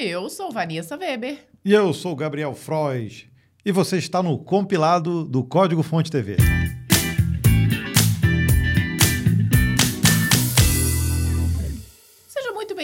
Eu sou Vanessa Weber. E eu sou Gabriel Frois. E você está no compilado do Código Fonte TV.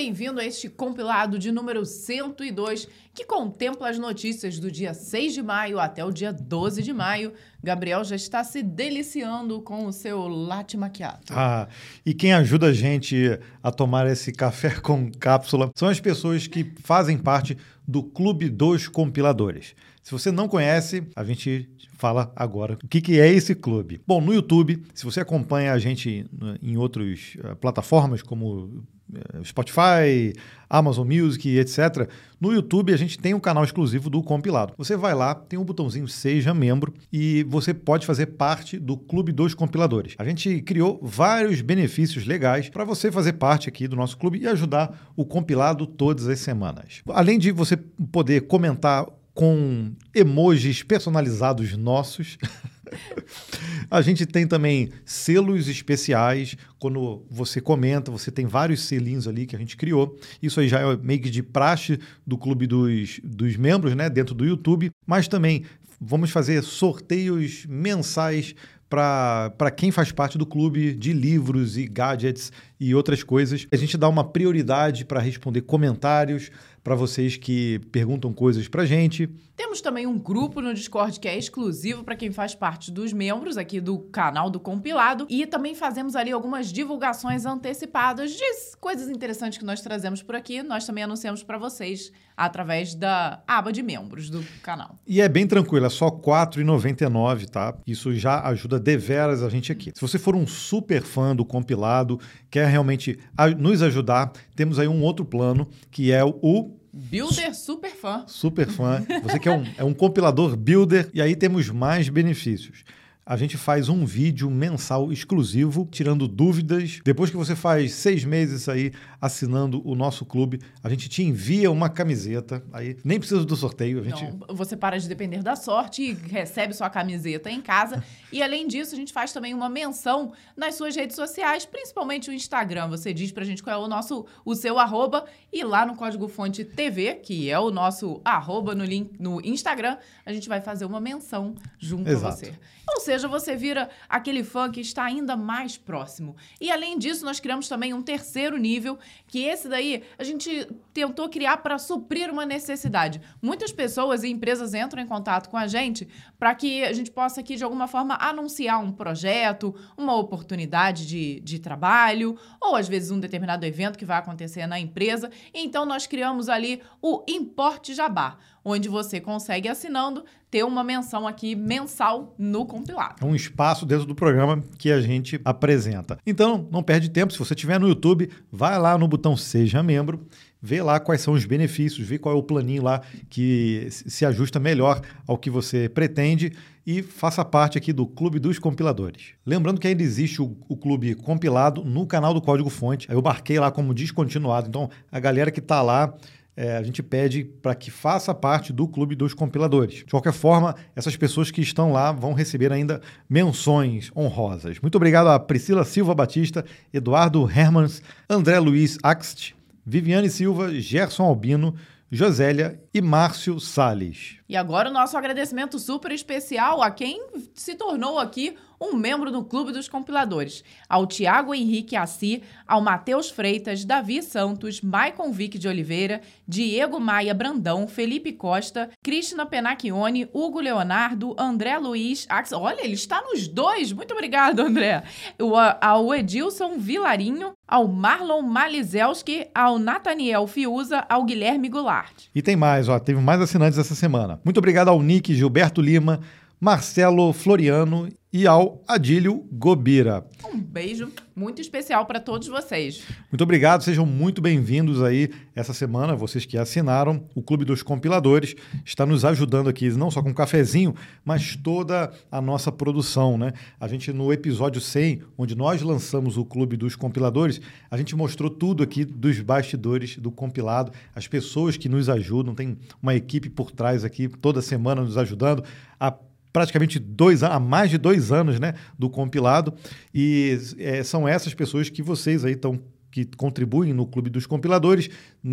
Bem-vindo a este compilado de número 102, que contempla as notícias do dia 6 de maio até o dia 12 de maio. Gabriel já está se deliciando com o seu latte macchiato. Ah, e quem ajuda a gente a tomar esse café com cápsula são as pessoas que fazem parte do Clube dos Compiladores. Se você não conhece, a gente fala agora o que, que é esse clube. Bom, no YouTube, se você acompanha a gente em outras uh, plataformas como uh, Spotify, Amazon Music, etc. No YouTube a gente tem um canal exclusivo do compilado. Você vai lá, tem um botãozinho Seja Membro e você pode fazer parte do Clube dos Compiladores. A gente criou vários benefícios legais para você fazer parte aqui do nosso clube e ajudar o compilado todas as semanas. Além de você poder comentar com emojis personalizados nossos. A gente tem também selos especiais. Quando você comenta, você tem vários selinhos ali que a gente criou. Isso aí já é meio que de praxe do clube dos, dos membros, né? Dentro do YouTube. Mas também vamos fazer sorteios mensais para quem faz parte do clube de livros e gadgets e outras coisas. A gente dá uma prioridade para responder comentários, para vocês que perguntam coisas para gente. Temos também um grupo no Discord que é exclusivo para quem faz parte dos membros aqui do canal do Compilado. E também fazemos ali algumas divulgações antecipadas de coisas interessantes que nós trazemos por aqui. Nós também anunciamos para vocês através da aba de membros do canal. E é bem tranquilo, é só R$ 4,99, tá? Isso já ajuda deveras a gente aqui. Se você for um super fã do compilado, quer realmente nos ajudar, temos aí um outro plano que é o Builder super fã. Super fã. Você que é um, é um compilador builder e aí temos mais benefícios a gente faz um vídeo mensal exclusivo, tirando dúvidas. Depois que você faz seis meses aí assinando o nosso clube, a gente te envia uma camiseta. Aí nem precisa do sorteio. A gente... Não, você para de depender da sorte e recebe sua camiseta em casa. e além disso, a gente faz também uma menção nas suas redes sociais, principalmente o Instagram. Você diz pra gente qual é o nosso, o seu arroba, e lá no código fonte TV, que é o nosso arroba no, link, no Instagram, a gente vai fazer uma menção junto Exato. a você. Ou seja, você vira aquele fã que está ainda mais próximo. E além disso, nós criamos também um terceiro nível, que esse daí a gente tentou criar para suprir uma necessidade. Muitas pessoas e empresas entram em contato com a gente para que a gente possa aqui, de alguma forma, anunciar um projeto, uma oportunidade de, de trabalho, ou às vezes um determinado evento que vai acontecer na empresa. Então, nós criamos ali o Importe Jabá onde você consegue, assinando, ter uma menção aqui mensal no compilado. É um espaço dentro do programa que a gente apresenta. Então, não perde tempo. Se você estiver no YouTube, vai lá no botão Seja Membro vê lá quais são os benefícios, vê qual é o planinho lá que se ajusta melhor ao que você pretende e faça parte aqui do Clube dos Compiladores. Lembrando que ainda existe o, o clube compilado no canal do Código Fonte. Eu marquei lá como descontinuado. Então, a galera que está lá é, a gente pede para que faça parte do clube dos compiladores. De qualquer forma, essas pessoas que estão lá vão receber ainda menções honrosas. Muito obrigado a Priscila Silva Batista, Eduardo Hermans, André Luiz Axt, Viviane Silva, Gerson Albino, Josélia e Márcio Sales. E agora o nosso agradecimento super especial a quem se tornou aqui um membro do Clube dos Compiladores, ao Tiago Henrique Assi, ao Matheus Freitas, Davi Santos, Maicon Vick de Oliveira, Diego Maia Brandão, Felipe Costa, Cristina Penacchione, Hugo Leonardo, André Luiz, Axel. Olha, ele está nos dois. Muito obrigado, André. O, ao Edilson Vilarinho, ao Marlon Malizelski, ao Nathaniel Fiuza, ao Guilherme Goulart. E tem mais, ó, teve mais assinantes essa semana. Muito obrigado ao Nick Gilberto Lima, Marcelo Floriano e ao Adílio Gobira. Um beijo muito especial para todos vocês. Muito obrigado, sejam muito bem-vindos aí essa semana, vocês que assinaram. O Clube dos Compiladores está nos ajudando aqui, não só com um cafezinho, mas toda a nossa produção, né? A gente no episódio 100, onde nós lançamos o Clube dos Compiladores, a gente mostrou tudo aqui dos bastidores do compilado, as pessoas que nos ajudam, tem uma equipe por trás aqui toda semana nos ajudando a praticamente dois há mais de dois anos né, do compilado. E é, são essas pessoas que vocês aí estão que contribuem no Clube dos Compiladores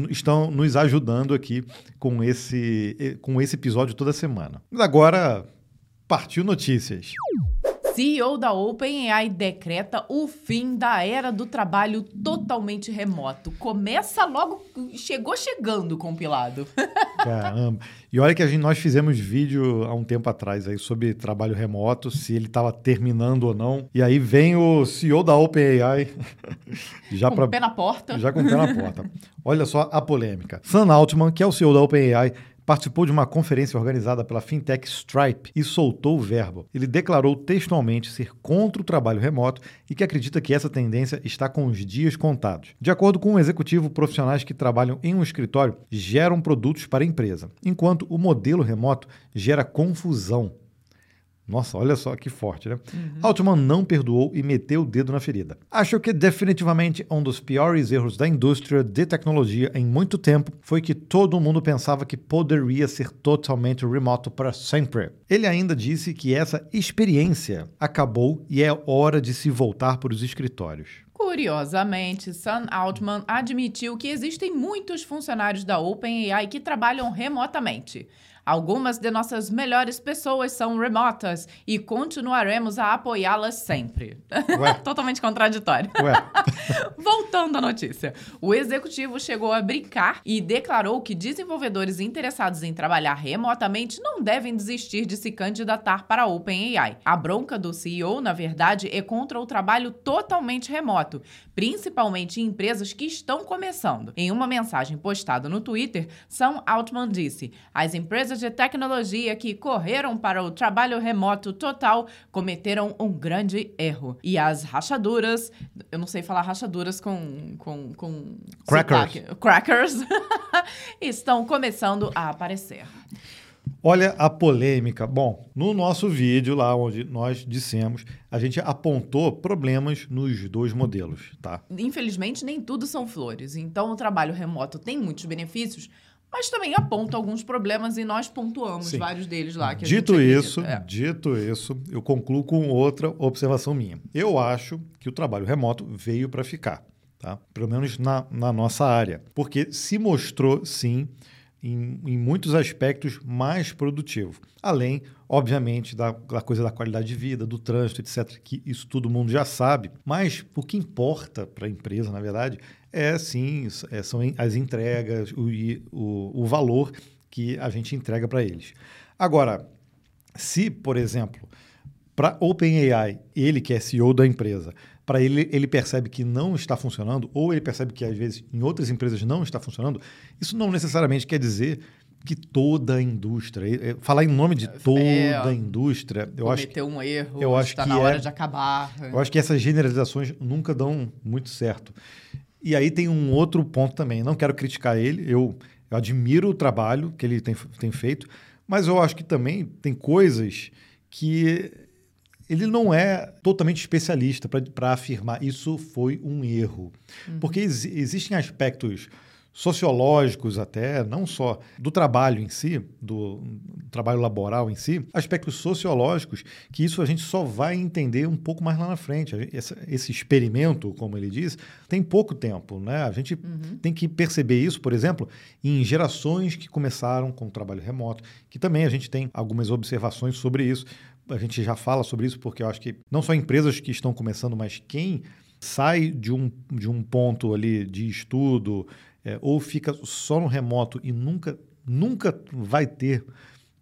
estão nos ajudando aqui com esse, com esse episódio toda semana. Mas agora, partiu notícias. CEO da OpenAI decreta o fim da era do trabalho totalmente remoto. Começa logo, chegou chegando o compilado. Caramba. E olha que a gente, nós fizemos vídeo há um tempo atrás aí sobre trabalho remoto, se ele estava terminando ou não. E aí vem o CEO da OpenAI já com pra, pé na porta. Já com o pé na porta. Olha só a polêmica. Sam Altman, que é o CEO da OpenAI, participou de uma conferência organizada pela fintech Stripe e soltou o verbo. Ele declarou textualmente ser contra o trabalho remoto e que acredita que essa tendência está com os dias contados. De acordo com o um executivo, profissionais que trabalham em um escritório geram produtos para a empresa, enquanto o modelo remoto gera confusão nossa, olha só que forte, né? Uhum. Altman não perdoou e meteu o dedo na ferida. Acho que definitivamente um dos piores erros da indústria de tecnologia em muito tempo foi que todo mundo pensava que poderia ser totalmente remoto para sempre. Ele ainda disse que essa experiência acabou e é hora de se voltar para os escritórios. Curiosamente, Sam Altman admitiu que existem muitos funcionários da OpenAI que trabalham remotamente. Algumas de nossas melhores pessoas são remotas e continuaremos a apoiá-las sempre. Totalmente contraditório. Voltando à notícia. O executivo chegou a brincar e declarou que desenvolvedores interessados em trabalhar remotamente não devem desistir de se candidatar para a OpenAI. A bronca do CEO, na verdade, é contra o trabalho totalmente remoto, principalmente em empresas que estão começando. Em uma mensagem postada no Twitter, Sam Altman disse: as empresas empresas de tecnologia que correram para o trabalho remoto total cometeram um grande erro. E as rachaduras, eu não sei falar rachaduras com. com, com crackers. Sotaque, crackers estão começando a aparecer. Olha a polêmica. Bom, no nosso vídeo lá onde nós dissemos, a gente apontou problemas nos dois modelos, tá? Infelizmente, nem tudo são flores. Então, o trabalho remoto tem muitos benefícios, mas também aponta alguns problemas e nós pontuamos Sim. vários deles lá. dito isso, é. dito isso, eu concluo com outra observação minha. Eu acho que o trabalho remoto veio para ficar, tá? Pelo menos na, na nossa área, porque se mostrou sim em, em, muitos aspectos mais produtivo. Além, obviamente, da, da, coisa da qualidade de vida, do trânsito, etc., que isso todo mundo já sabe. Mas o que importa para a empresa, na verdade, é sim, é, são as entregas, o, o, o valor que a gente entrega para eles. Agora, se, por exemplo, para OpenAI, ele que é CEO da empresa, para ele ele percebe que não está funcionando, ou ele percebe que às vezes em outras empresas não está funcionando, isso não necessariamente quer dizer que toda a indústria, falar em nome de toda é, a indústria, eu acho que um erro, eu acho está que na hora é, de acabar. Eu acho que essas generalizações nunca dão muito certo. E aí tem um outro ponto também. Não quero criticar ele, eu, eu admiro o trabalho que ele tem, tem feito, mas eu acho que também tem coisas que ele não é totalmente especialista para afirmar isso foi um erro. Uhum. Porque ex existem aspectos sociológicos até, não só do trabalho em si, do trabalho laboral em si, aspectos sociológicos que isso a gente só vai entender um pouco mais lá na frente. Esse, esse experimento, como ele diz, tem pouco tempo, né? A gente uhum. tem que perceber isso, por exemplo, em gerações que começaram com o trabalho remoto, que também a gente tem algumas observações sobre isso. A gente já fala sobre isso porque eu acho que não só empresas que estão começando, mas quem sai de um, de um ponto ali de estudo, é, ou fica só no remoto e nunca, nunca vai ter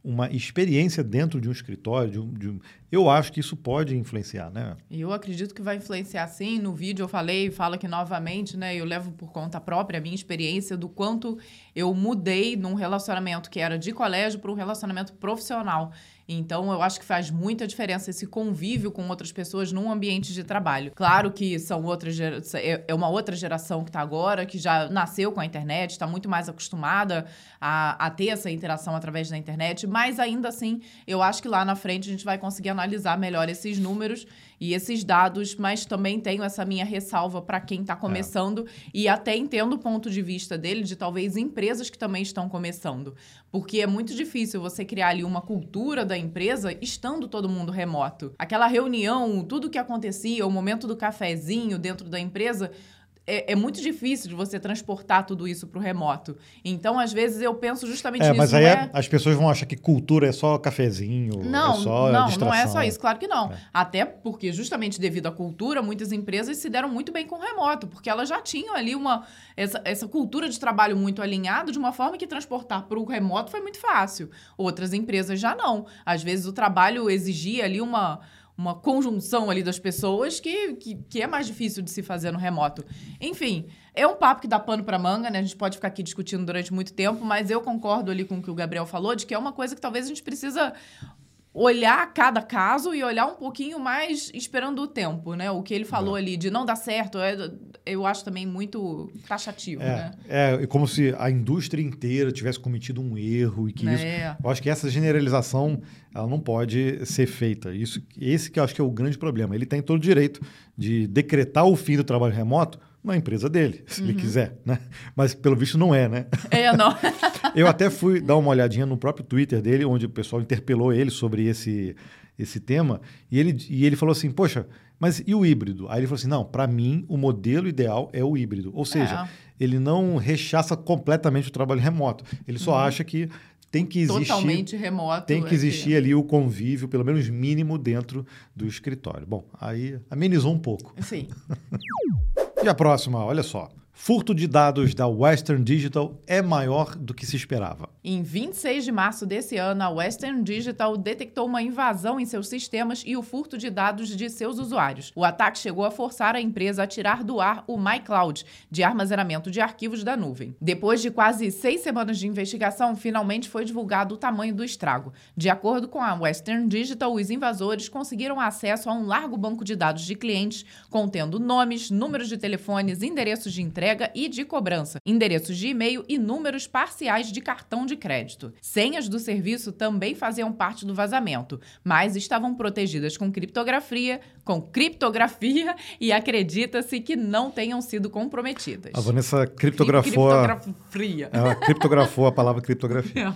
uma experiência dentro de um escritório, de um, de um, eu acho que isso pode influenciar, né? Eu acredito que vai influenciar sim. No vídeo eu falei, falo aqui novamente, né? Eu levo por conta própria a minha experiência do quanto eu mudei num relacionamento que era de colégio para um relacionamento profissional. Então, eu acho que faz muita diferença esse convívio com outras pessoas num ambiente de trabalho. Claro que são outras é, é uma outra geração que está agora, que já nasceu com a internet, está muito mais acostumada a, a ter essa interação através da internet, mas ainda assim, eu acho que lá na frente a gente vai conseguir analisar melhor esses números e esses dados, mas também tenho essa minha ressalva para quem está começando é. e até entendo o ponto de vista dele de talvez empresas que também estão começando, porque é muito difícil você criar ali uma cultura da empresa estando todo mundo remoto. Aquela reunião, tudo que acontecia, o momento do cafezinho dentro da empresa, é, é, muito difícil de você transportar tudo isso para o remoto. Então, às vezes, eu penso justamente é, nisso. Mas aí é... as pessoas vão achar que cultura é só cafezinho, não, é só Não, distração. não é só isso, claro que não. É. Até porque, justamente devido à cultura, muitas empresas se deram muito bem com o remoto, porque elas já tinham ali uma essa, essa cultura de trabalho muito alinhado de uma forma que transportar para o remoto foi muito fácil. Outras empresas já não. Às vezes, o trabalho exigia ali uma uma conjunção ali das pessoas que, que, que, é mais difícil de se fazer no remoto. Enfim, é um papo que dá pano para manga, né? A gente pode ficar aqui discutindo durante muito tempo, mas eu concordo ali com o que o Gabriel falou, de que é uma coisa que talvez a gente precisa olhar cada caso e olhar um pouquinho mais esperando o tempo, né? O que ele falou é. ali de não dar certo, é, eu acho também muito taxativo, é, né? É, como se a indústria inteira tivesse cometido um erro e que é. isso... Eu acho que essa generalização, ela não pode ser feita. Isso, esse que eu acho que é o grande problema. Ele tem todo o direito de decretar o fim do trabalho remoto na empresa dele, se uhum. ele quiser, né? Mas pelo visto não é, né? É, não. eu até fui dar uma olhadinha no próprio Twitter dele, onde o pessoal interpelou ele sobre esse, esse tema, e ele, e ele falou assim: Poxa, mas e o híbrido? Aí ele falou assim: Não, para mim o modelo ideal é o híbrido. Ou seja, é. ele não rechaça completamente o trabalho remoto. Ele só uhum. acha que tem que existir totalmente remoto tem que existir ali o convívio pelo menos mínimo dentro do escritório bom aí amenizou um pouco sim e a próxima olha só Furto de dados da Western Digital é maior do que se esperava. Em 26 de março desse ano, a Western Digital detectou uma invasão em seus sistemas e o furto de dados de seus usuários. O ataque chegou a forçar a empresa a tirar do ar o MyCloud, de armazenamento de arquivos da nuvem. Depois de quase seis semanas de investigação, finalmente foi divulgado o tamanho do estrago. De acordo com a Western Digital, os invasores conseguiram acesso a um largo banco de dados de clientes, contendo nomes, números de telefones, endereços de entrega entrega e de cobrança, endereços de e-mail e números parciais de cartão de crédito. Senhas do serviço também faziam parte do vazamento, mas estavam protegidas com criptografia, com criptografia e acredita-se que não tenham sido comprometidas. A Vanessa criptografou, criptografia. Ela criptografou a palavra criptografia.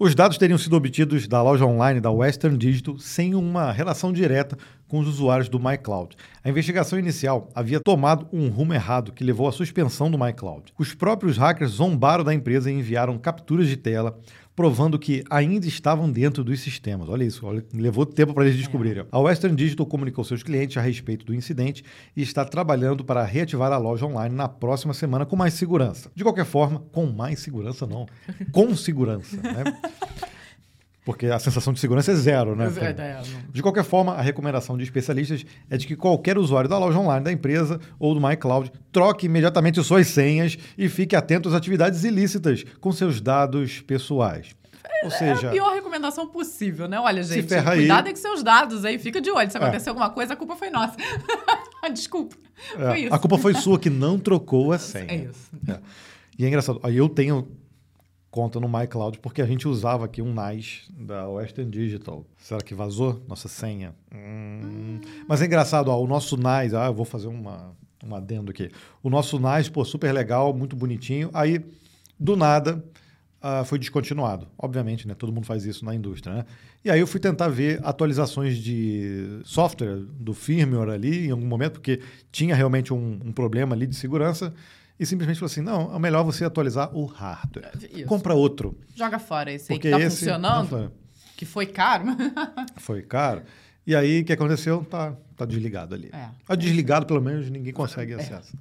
Os dados teriam sido obtidos da loja online da Western Digital sem uma relação direta com os usuários do MyCloud. A investigação inicial havia tomado um rumo errado que levou à suspensão do MyCloud. Os próprios hackers zombaram da empresa e enviaram capturas de tela provando que ainda estavam dentro dos sistemas. Olha isso, olha, levou tempo para eles é. descobrirem. A Western Digital comunicou seus clientes a respeito do incidente e está trabalhando para reativar a loja online na próxima semana com mais segurança. De qualquer forma, com mais segurança não, com segurança. Né? porque a sensação de segurança é zero, né? É, é, de qualquer forma, a recomendação de especialistas é de que qualquer usuário da loja online da empresa ou do MyCloud troque imediatamente suas senhas e fique atento às atividades ilícitas com seus dados pessoais. Ou seja, é a pior recomendação possível, né? Olha, gente, cuidado aí. com seus dados aí, fica de olho. Se acontecer é. alguma coisa, a culpa foi nossa. Desculpa. É. Foi isso. A culpa foi sua que não trocou a senha. É isso. É. E é engraçado, aí eu tenho conta no MyCloud, porque a gente usava aqui um NICE da Western Digital. Será que vazou nossa senha? Hum. Mas é engraçado, ó, o nosso NICE, ah, eu vou fazer uma, um adendo aqui. O nosso NICE, pô, super legal, muito bonitinho. Aí, do nada, uh, foi descontinuado. Obviamente, né? Todo mundo faz isso na indústria, né? E aí eu fui tentar ver atualizações de software, do firmware ali, em algum momento, porque tinha realmente um, um problema ali de segurança e simplesmente falou assim: não, é melhor você atualizar o hardware. Isso. Compra outro. Joga fora esse aí que está funcionando. Que foi caro. foi caro. E aí, o que aconteceu? Tá, tá desligado ali. É. Tá desligado, pelo menos, ninguém consegue é. acesso.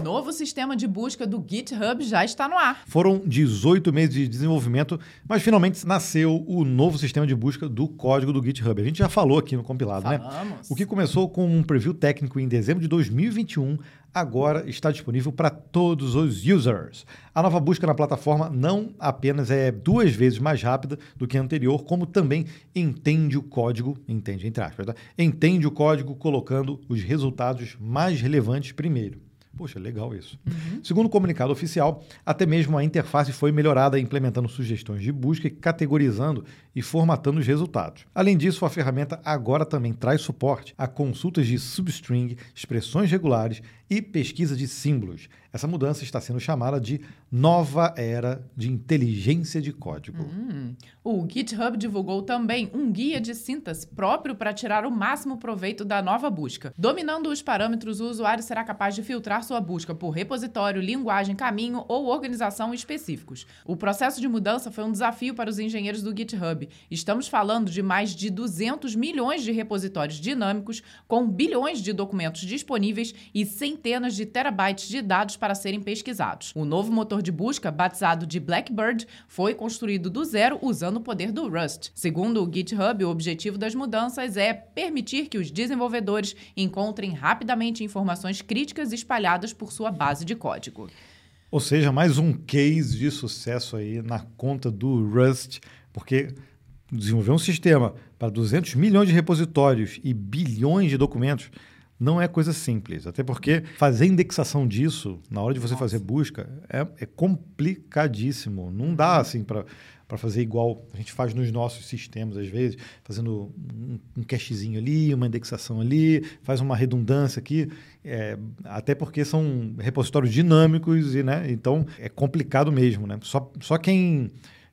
Novo sistema de busca do GitHub já está no ar. Foram 18 meses de desenvolvimento, mas finalmente nasceu o novo sistema de busca do código do GitHub. A gente já falou aqui no compilado, né? Falamos. né? O que começou com um preview técnico em dezembro de 2021 agora está disponível para todos os users. A nova busca na plataforma não apenas é duas vezes mais rápida do que a anterior, como também entende o código, entende entre aspas, tá? entende o código colocando os resultados mais relevantes primeiro. Poxa, legal isso. Uhum. Segundo o comunicado oficial, até mesmo a interface foi melhorada implementando sugestões de busca e categorizando e formatando os resultados. Além disso, a ferramenta agora também traz suporte a consultas de substring, expressões regulares e pesquisa de símbolos. Essa mudança está sendo chamada de nova era de inteligência de código. Hum. O GitHub divulgou também um guia de síntese próprio para tirar o máximo proveito da nova busca. Dominando os parâmetros, o usuário será capaz de filtrar sua busca por repositório, linguagem, caminho ou organização específicos. O processo de mudança foi um desafio para os engenheiros do GitHub. Estamos falando de mais de 200 milhões de repositórios dinâmicos, com bilhões de documentos disponíveis e centenas de terabytes de dados para serem pesquisados. O novo motor de busca, batizado de Blackbird, foi construído do zero usando o poder do Rust. Segundo o GitHub, o objetivo das mudanças é permitir que os desenvolvedores encontrem rapidamente informações críticas espalhadas por sua base de código. Ou seja, mais um case de sucesso aí na conta do Rust, porque desenvolver um sistema para 200 milhões de repositórios e bilhões de documentos não é coisa simples. Até porque fazer indexação disso, na hora de você Nossa. fazer busca, é, é, complicadíssimo. Não dá assim para para fazer igual a gente faz nos nossos sistemas, às vezes, fazendo um, um cachezinho ali, uma indexação ali, faz uma redundância aqui, é, até porque são repositórios dinâmicos e, né, então é complicado mesmo, né? Só, só quem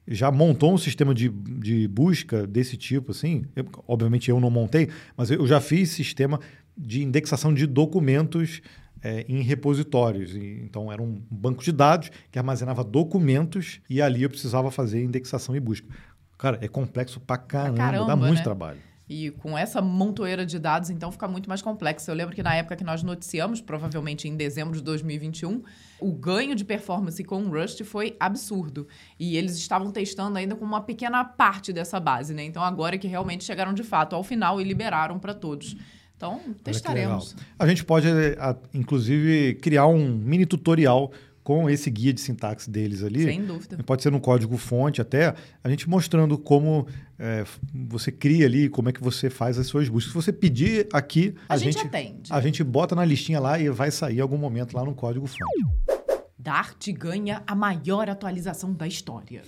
já montou um sistema de, de busca desse tipo, assim, eu, obviamente eu não montei, mas eu já fiz sistema de indexação de documentos é, em repositórios. E, então, era um banco de dados que armazenava documentos e ali eu precisava fazer indexação e busca. Cara, é complexo pra caramba, pra caramba dá muito né? trabalho. E com essa montoeira de dados, então, fica muito mais complexo. Eu lembro que na época que nós noticiamos, provavelmente em dezembro de 2021, o ganho de performance com o Rust foi absurdo. E eles estavam testando ainda com uma pequena parte dessa base, né? Então, agora que realmente chegaram de fato ao final e liberaram para todos. Então, testaremos. A gente pode, inclusive, criar um mini tutorial com esse guia de sintaxe deles ali. Sem dúvida. Pode ser no código fonte até, a gente mostrando como é, você cria ali, como é que você faz as suas buscas. Se você pedir aqui, a, a gente, gente atende. A gente bota na listinha lá e vai sair em algum momento lá no código fonte. Dart ganha a maior atualização da história.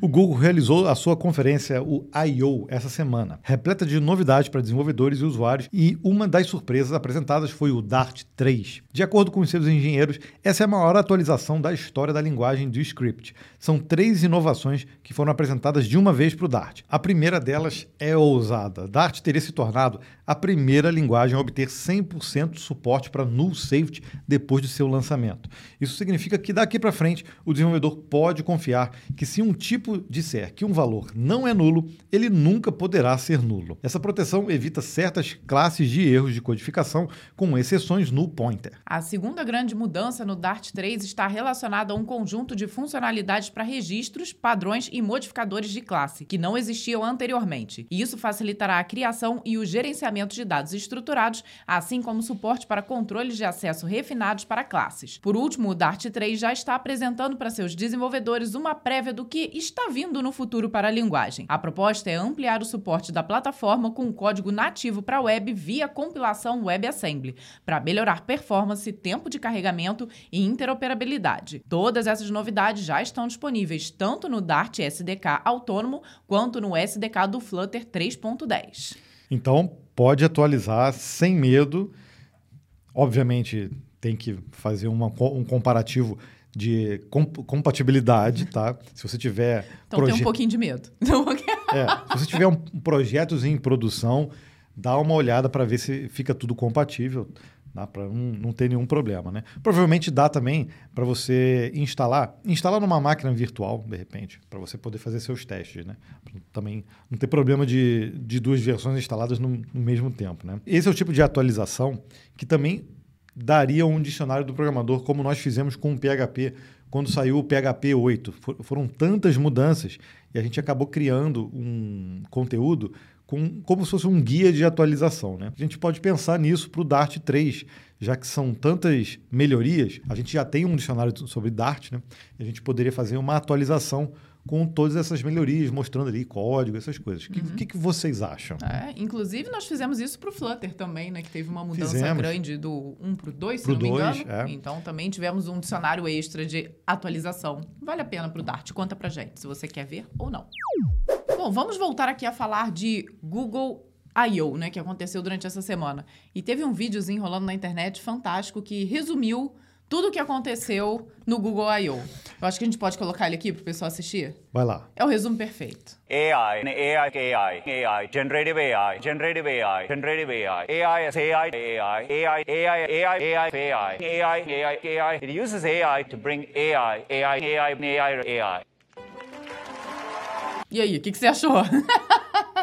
O Google realizou a sua conferência, o I.O., essa semana, repleta de novidades para desenvolvedores e usuários, e uma das surpresas apresentadas foi o Dart 3. De acordo com os seus engenheiros, essa é a maior atualização da história da linguagem do script. São três inovações que foram apresentadas de uma vez para o Dart. A primeira delas é ousada. Dart teria se tornado a primeira linguagem a obter 100% de suporte para null safety depois de seu lançamento. Isso significa que daqui para frente o desenvolvedor pode confiar que se um tipo disser que um valor não é nulo, ele nunca poderá ser nulo. Essa proteção evita certas classes de erros de codificação, com exceções null pointer. A segunda grande mudança no Dart 3 está relacionada a um conjunto de funcionalidades para registros, padrões e modificadores de classe, que não existiam anteriormente. E isso facilitará a criação e o gerenciamento de dados estruturados, assim como suporte para controles de acesso refinados para classes. Por último, o Dart 3 já está apresentando para seus desenvolvedores uma prévia do que está vindo no futuro para a linguagem. A proposta é ampliar o suporte da plataforma com código nativo para web via compilação WebAssembly, para melhorar performance, tempo de carregamento e interoperabilidade. Todas essas novidades já estão disponíveis tanto no Dart SDK autônomo quanto no SDK do Flutter 3.10. Então, pode atualizar sem medo. Obviamente, tem que fazer uma, um comparativo de compatibilidade, tá? Se você tiver... Então tem um pouquinho de medo. é, se você tiver um, projetos em produção, dá uma olhada para ver se fica tudo compatível, tá? para não, não ter nenhum problema, né? Provavelmente dá também para você instalar, instalar numa máquina virtual, de repente, para você poder fazer seus testes, né? Pra também não ter problema de, de duas versões instaladas no, no mesmo tempo, né? Esse é o tipo de atualização que também daria um dicionário do programador, como nós fizemos com o PHP quando saiu o PHP 8. For, foram tantas mudanças e a gente acabou criando um conteúdo com, como se fosse um guia de atualização. Né? A gente pode pensar nisso para o Dart 3, já que são tantas melhorias, a gente já tem um dicionário sobre Dart, né? a gente poderia fazer uma atualização com todas essas melhorias, mostrando ali código, essas coisas. O uhum. que, que, vocês acham? É, inclusive, nós fizemos isso para o Flutter também, né? Que teve uma mudança fizemos. grande do 1 para o 2, se pro não me engano. É. Então, também tivemos um dicionário extra de atualização. Vale a pena para o Dart. Conta para gente se você quer ver ou não. Bom, vamos voltar aqui a falar de Google I.O., né, que aconteceu durante essa semana. E teve um videozinho rolando na internet fantástico que resumiu tudo o que aconteceu no Google I.O. Eu acho que a gente pode colocar ele aqui para o pessoal assistir. Vai lá. É o resumo perfeito. AI, AI, AI, AI, generative AI, generative AI, generative AI, AI AI, AI, AI, AI, AI, AI, AI, AI, AI. It uses AI to bring AI, AI, AI, AI, AI. E aí, o que, que você achou?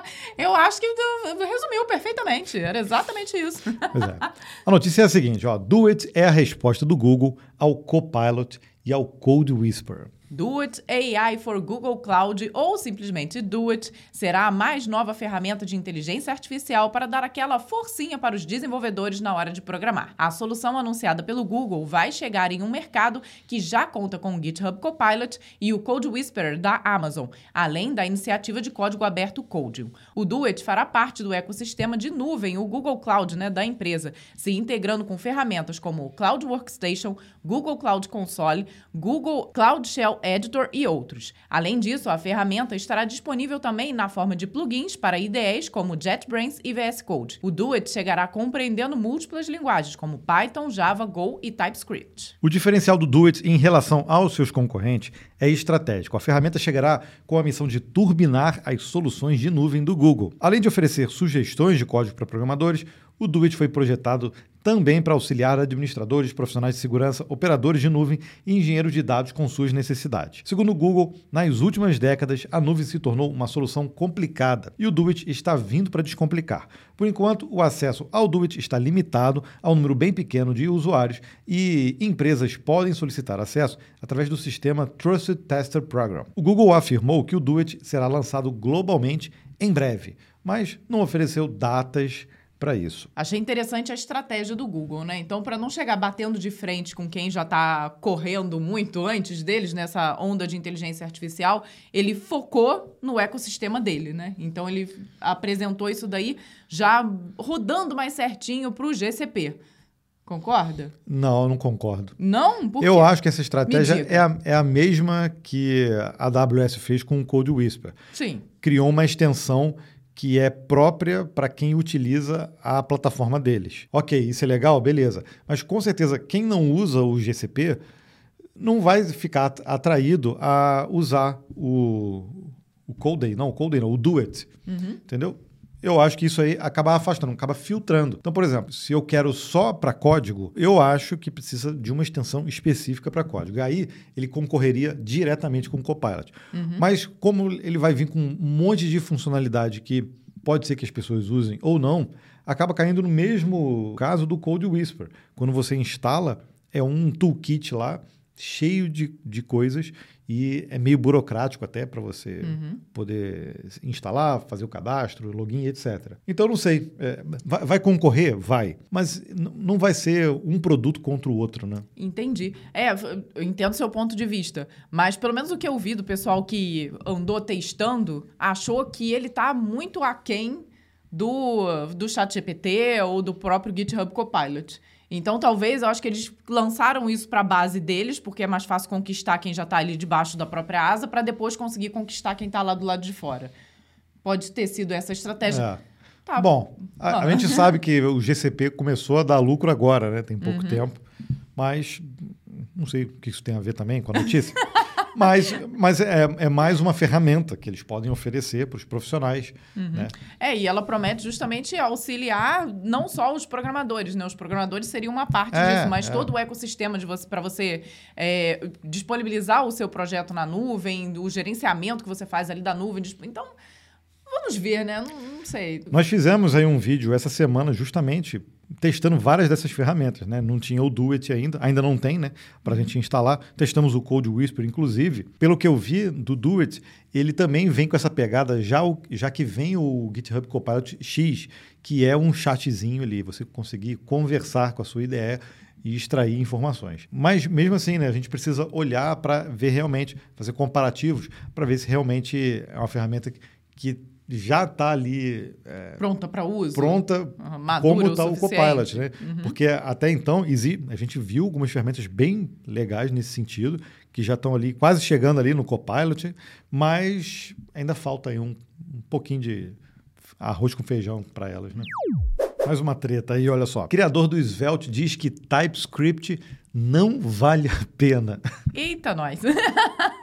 Eu acho que resumiu perfeitamente. Era exatamente isso. É. A notícia é a seguinte: ó, Do It é a resposta do Google ao Copilot e ao Code Whisperer. Do It AI for Google Cloud ou simplesmente Do It será a mais nova ferramenta de inteligência artificial para dar aquela forcinha para os desenvolvedores na hora de programar. A solução anunciada pelo Google vai chegar em um mercado que já conta com o GitHub Copilot e o Code Whisperer da Amazon, além da iniciativa de código aberto Codium. O Do It fará parte do ecossistema de nuvem, o Google Cloud, né, da empresa, se integrando com ferramentas como o Cloud Workstation, Google Cloud Console, Google Cloud Shell Editor e outros. Além disso, a ferramenta estará disponível também na forma de plugins para IDEs como JetBrains e VS Code. O Duet chegará compreendendo múltiplas linguagens como Python, Java, Go e TypeScript. O diferencial do Duet em relação aos seus concorrentes é estratégico. A ferramenta chegará com a missão de turbinar as soluções de nuvem do Google. Além de oferecer sugestões de código para programadores, o Duet foi projetado também para auxiliar administradores, profissionais de segurança, operadores de nuvem e engenheiros de dados com suas necessidades. Segundo o Google, nas últimas décadas, a nuvem se tornou uma solução complicada e o Duet está vindo para descomplicar. Por enquanto, o acesso ao Duet está limitado a um número bem pequeno de usuários e empresas podem solicitar acesso através do sistema Trusted Tester Program. O Google afirmou que o Duet será lançado globalmente em breve, mas não ofereceu datas para isso. Achei interessante a estratégia do Google, né? Então, para não chegar batendo de frente com quem já está correndo muito antes deles nessa onda de inteligência artificial, ele focou no ecossistema dele, né? Então, ele apresentou isso daí já rodando mais certinho para o GCP. Concorda? Não, eu não concordo. Não? Por eu quê? acho que essa estratégia é a, é a mesma que a AWS fez com o Code Whisper. Sim. Criou uma extensão que é própria para quem utiliza a plataforma deles. Ok, isso é legal, beleza. Mas com certeza quem não usa o GCP não vai ficar atraído a usar o, o Coden, não, o Coden não, o Do It. Uhum. Entendeu? Eu acho que isso aí acaba afastando, acaba filtrando. Então, por exemplo, se eu quero só para código, eu acho que precisa de uma extensão específica para código. E aí ele concorreria diretamente com o Copilot. Uhum. Mas como ele vai vir com um monte de funcionalidade que pode ser que as pessoas usem ou não, acaba caindo no mesmo caso do Code Whisper. Quando você instala, é um toolkit lá cheio de, de coisas e é meio burocrático até para você uhum. poder instalar, fazer o cadastro, login, etc. Então, não sei. É, vai, vai, concorrer? Vai. Mas não vai ser um produto contra o outro, né? Entendi. É, eu entendo seu ponto de vista. Mas, pelo menos o que eu vi do pessoal que andou testando, achou que ele está muito aquém do, do ChatGPT ou do próprio GitHub Copilot. Então, talvez, eu acho que eles lançaram isso para a base deles, porque é mais fácil conquistar quem já está ali debaixo da própria asa, para depois conseguir conquistar quem está lá do lado de fora. Pode ter sido essa estratégia. É. Tá. Bom, a, a, gente sabe que o GCP começou a dar lucro agora, né? Tem pouco uhum. tempo. Mas não sei o que isso tem a ver também com a notícia. Mas, mas é, é, mais uma ferramenta que eles podem oferecer para os profissionais. Uhum. Né? É, e ela promete justamente auxiliar não só os programadores, né? Os programadores seriam uma parte é, disso, mas é. todo o ecossistema de você para você é, disponibilizar o seu projeto na nuvem, o gerenciamento que você faz ali da nuvem. Então, vamos ver, né? Não, não sei. Nós fizemos aí um vídeo essa semana justamente testando várias dessas ferramentas, né? Não tinha o Do It ainda, ainda não tem, né? Para a gente instalar. Testamos o Code Whisper, inclusive. Pelo que eu vi do It, ele também vem com essa pegada, já, o, já que vem o GitHub Copilot X, que é um chatzinho ali, você conseguir conversar com a sua ideia e extrair informações. Mas mesmo assim, né, a gente precisa olhar para ver realmente, fazer comparativos para ver se realmente é uma ferramenta que já está ali é, pronta para uso, pronta uhum, como está o, o Copilot, né? Uhum. Porque até então a gente viu algumas ferramentas bem legais nesse sentido que já estão ali quase chegando ali no Copilot, mas ainda falta aí um, um pouquinho de arroz com feijão para elas, né? Mais uma treta aí, olha só. criador do Svelte diz que TypeScript não vale a pena. Eita, nós!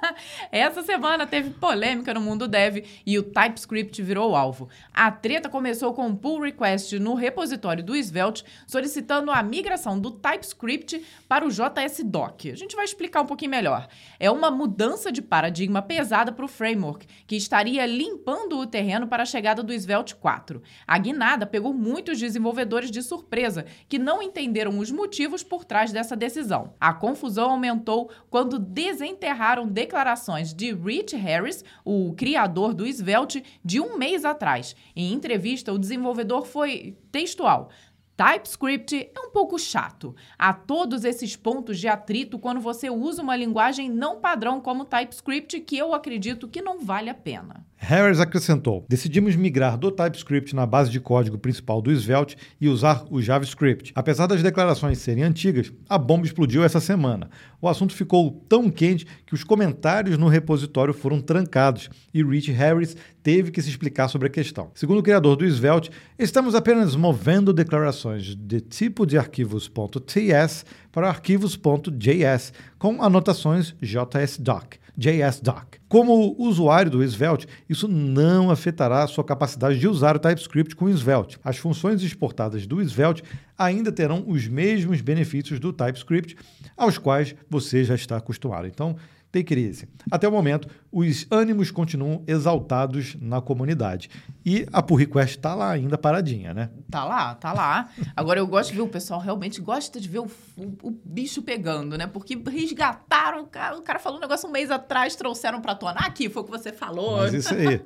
Essa semana teve polêmica no mundo dev e o TypeScript virou alvo. A treta começou com um pull request no repositório do Svelte solicitando a migração do TypeScript para o JSDoc. A gente vai explicar um pouquinho melhor. É uma mudança de paradigma pesada para o framework, que estaria limpando o terreno para a chegada do Svelte 4. A guinada pegou muitos desenvolvedores de surpresa, que não entenderam os motivos por trás dessa decisão. A confusão aumentou quando desenterraram declarações de Rich Harris, o criador do Svelte, de um mês atrás. Em entrevista, o desenvolvedor foi textual. TypeScript é um pouco chato. Há todos esses pontos de atrito quando você usa uma linguagem não padrão como TypeScript que eu acredito que não vale a pena. Harris acrescentou: Decidimos migrar do TypeScript na base de código principal do Svelte e usar o JavaScript. Apesar das declarações serem antigas, a bomba explodiu essa semana. O assunto ficou tão quente que os comentários no repositório foram trancados e Rich Harris teve que se explicar sobre a questão. Segundo o criador do Svelte, estamos apenas movendo declarações de tipo de arquivos.ts para arquivos.js com anotações JSDoc. JSDoc. Como usuário do Svelte, isso não afetará a sua capacidade de usar o TypeScript com o Svelte. As funções exportadas do Svelte ainda terão os mesmos benefícios do TypeScript, aos quais você já está acostumado. Então, take it easy. Até o momento, os ânimos continuam exaltados na comunidade. E a pull request está lá ainda paradinha, né? Tá lá, tá lá. Agora eu gosto de ver, o pessoal realmente gosta de ver o, o, o bicho pegando, né? Porque resgataram, o cara, o cara falou um negócio um mês atrás, trouxeram pra tona. Ah, aqui foi o que você falou. Mas isso aí.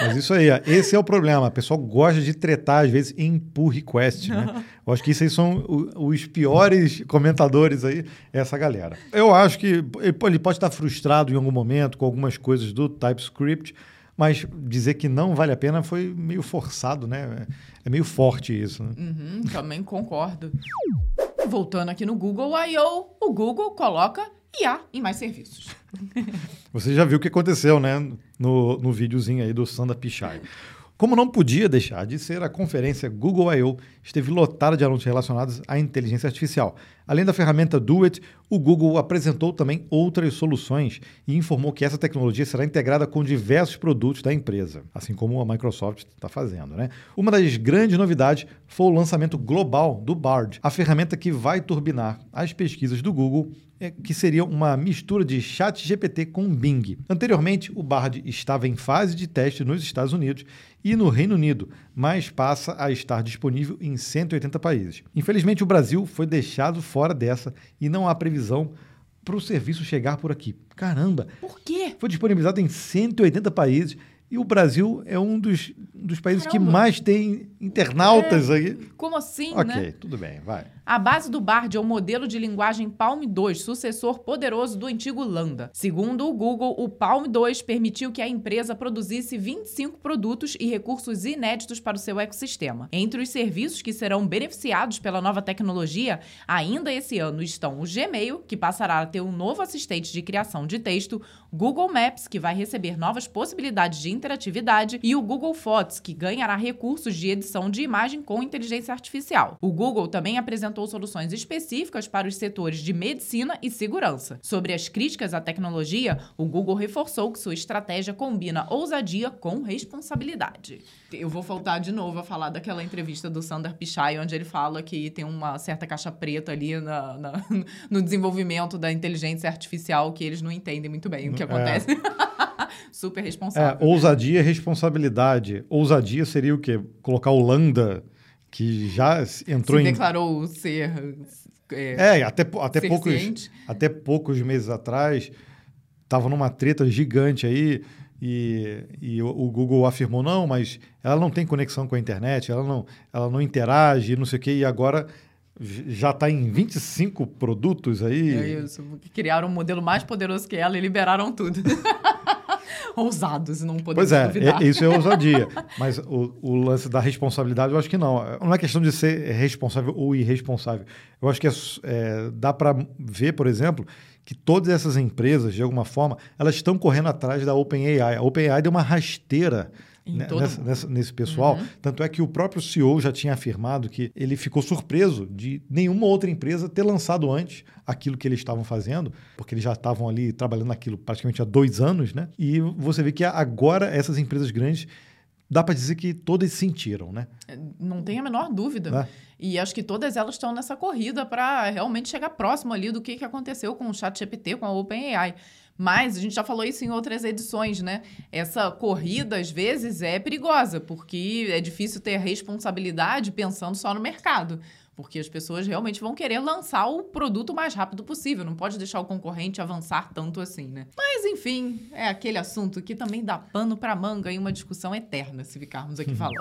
Mas isso aí, esse é o problema. O pessoal gosta de tretar, às vezes, em pull request, né? Eu acho que isso aí são os piores comentadores aí, essa galera. Eu acho que ele pode estar frustrado em algum momento com algumas coisas coisas do TypeScript, mas dizer que não vale a pena foi meio forçado, né? É meio forte isso. Né? Uhum, também concordo. Voltando aqui no Google I.O., o Google coloca IA em mais serviços. Você já viu o que aconteceu, né? No, no videozinho aí do Sanda Pichai. Como não podia deixar de ser, a conferência Google I.O. esteve lotada de anúncios relacionados à inteligência artificial. Além da ferramenta Do It, o Google apresentou também outras soluções e informou que essa tecnologia será integrada com diversos produtos da empresa, assim como a Microsoft está fazendo. Né? Uma das grandes novidades foi o lançamento global do Bard, a ferramenta que vai turbinar as pesquisas do Google que seria uma mistura de Chat GPT com Bing. Anteriormente, o Bard estava em fase de teste nos Estados Unidos e no Reino Unido, mas passa a estar disponível em 180 países. Infelizmente, o Brasil foi deixado fora dessa e não há previsão para o serviço chegar por aqui. Caramba! Por quê? Foi disponibilizado em 180 países e o Brasil é um dos, dos países Caramba. que mais tem internautas é, aí. Como assim, okay, né? Ok, tudo bem, vai. A base do Bard é o modelo de linguagem Palm 2, sucessor poderoso do antigo Lambda. Segundo o Google, o Palm 2 permitiu que a empresa produzisse 25 produtos e recursos inéditos para o seu ecossistema. Entre os serviços que serão beneficiados pela nova tecnologia, ainda esse ano estão o Gmail, que passará a ter um novo assistente de criação de texto, Google Maps, que vai receber novas possibilidades de interatividade, e o Google Fotos, que ganhará recursos de edição de imagem com inteligência artificial. O Google também apresentou soluções específicas para os setores de medicina e segurança. Sobre as críticas à tecnologia, o Google reforçou que sua estratégia combina ousadia com responsabilidade. Eu vou voltar de novo a falar daquela entrevista do Sander Pichai, onde ele fala que tem uma certa caixa preta ali na, na no desenvolvimento da inteligência artificial que eles não entendem muito bem o que é. acontece. É. Super responsável. É, ousadia e responsabilidade. Ousadia seria o quê? Colocar o Lambda, que já entrou Se em. declarou ser. É, é até, até, poucos, até poucos meses atrás, estava numa treta gigante aí. E, e o, o, Google afirmou, não, mas ela não tem conexão com a internet, ela não, ela não interage, não sei o quê, e agora já está em 25 produtos aí. É isso, criaram um modelo mais poderoso que ela e liberaram tudo. ousados, não podemos Pois é, duvidar. Isso é ousadia. Mas o, o, lance da responsabilidade, eu acho que não. Não é questão de ser responsável ou irresponsável. Eu acho que é, é, dá para ver, por exemplo, que todas essas empresas, de alguma forma, elas estão correndo atrás da OpenAI. A OpenAI deu uma rasteira nessa- mundo. nessa- nesse pessoal. Tanto é que o próprio CEO já tinha afirmado que ele ficou surpreso de nenhuma outra empresa ter lançado antes aquilo que eles estavam fazendo, porque eles já estavam ali trabalhando naquilo praticamente há dois anos, né? E você vê que agora essas empresas grandes, dá para dizer que todas sentiram, né? Não tem a menor dúvida. É. E acho que todas elas estão nessa corrida para realmente chegar próximo ali do que, que aconteceu com o ChatGPT, com a OpenAI. Mas a gente já falou isso em outras edições, né? Essa corrida, às vezes, é perigosa, porque é difícil ter responsabilidade pensando só no mercado. Porque as pessoas realmente vão querer lançar o produto o mais rápido possível. Não pode deixar o concorrente avançar tanto assim, né? Mas, enfim, é aquele assunto que também dá pano para manga e uma discussão eterna, se ficarmos aqui falando.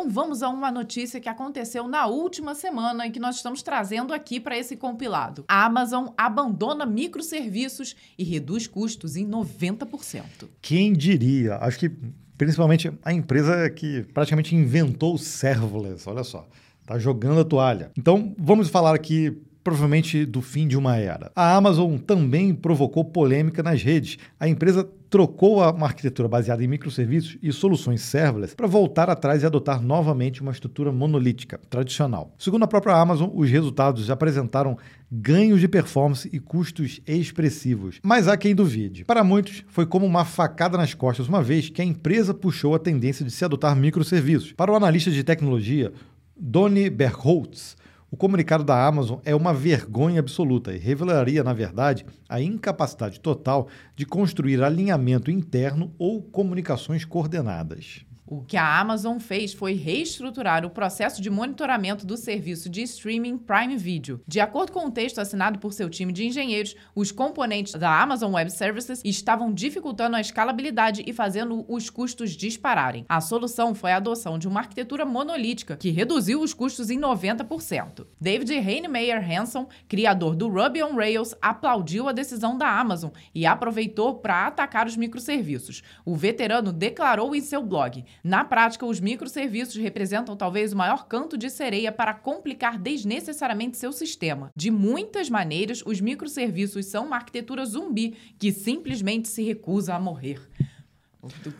Então vamos a uma notícia que aconteceu na última semana e que nós estamos trazendo aqui para esse compilado. A Amazon abandona microserviços e reduz custos em 90%. Quem diria? Acho que principalmente a empresa que praticamente inventou o serverless, olha só, tá jogando a toalha. Então, vamos falar aqui provavelmente do fim de uma era. A Amazon também provocou polêmica nas redes. A empresa trocou uma arquitetura baseada em microserviços e soluções serverless para voltar atrás e adotar novamente uma estrutura monolítica, tradicional. Segundo a própria Amazon, os resultados apresentaram ganhos de performance e custos expressivos. Mas há quem duvide. Para muitos, foi como uma facada nas costas, uma vez que a empresa puxou a tendência de se adotar microserviços. Para o analista de tecnologia, Donny Berholtz, o comunicado da Amazon é uma vergonha absoluta e revelaria, na verdade, a incapacidade total de construir alinhamento interno ou comunicações coordenadas. O que a Amazon fez foi reestruturar o processo de monitoramento do serviço de streaming Prime Video. De acordo com o texto assinado por seu time de engenheiros, os componentes da Amazon Web Services estavam dificultando a escalabilidade e fazendo os custos dispararem. A solução foi a adoção de uma arquitetura monolítica que reduziu os custos em 90%. David Heinemeier Hanson, criador do Ruby on Rails, aplaudiu a decisão da Amazon e aproveitou para atacar os microserviços. O veterano declarou em seu blog: na prática, os microserviços representam talvez o maior canto de sereia para complicar desnecessariamente seu sistema. De muitas maneiras, os microserviços são uma arquitetura zumbi que simplesmente se recusa a morrer.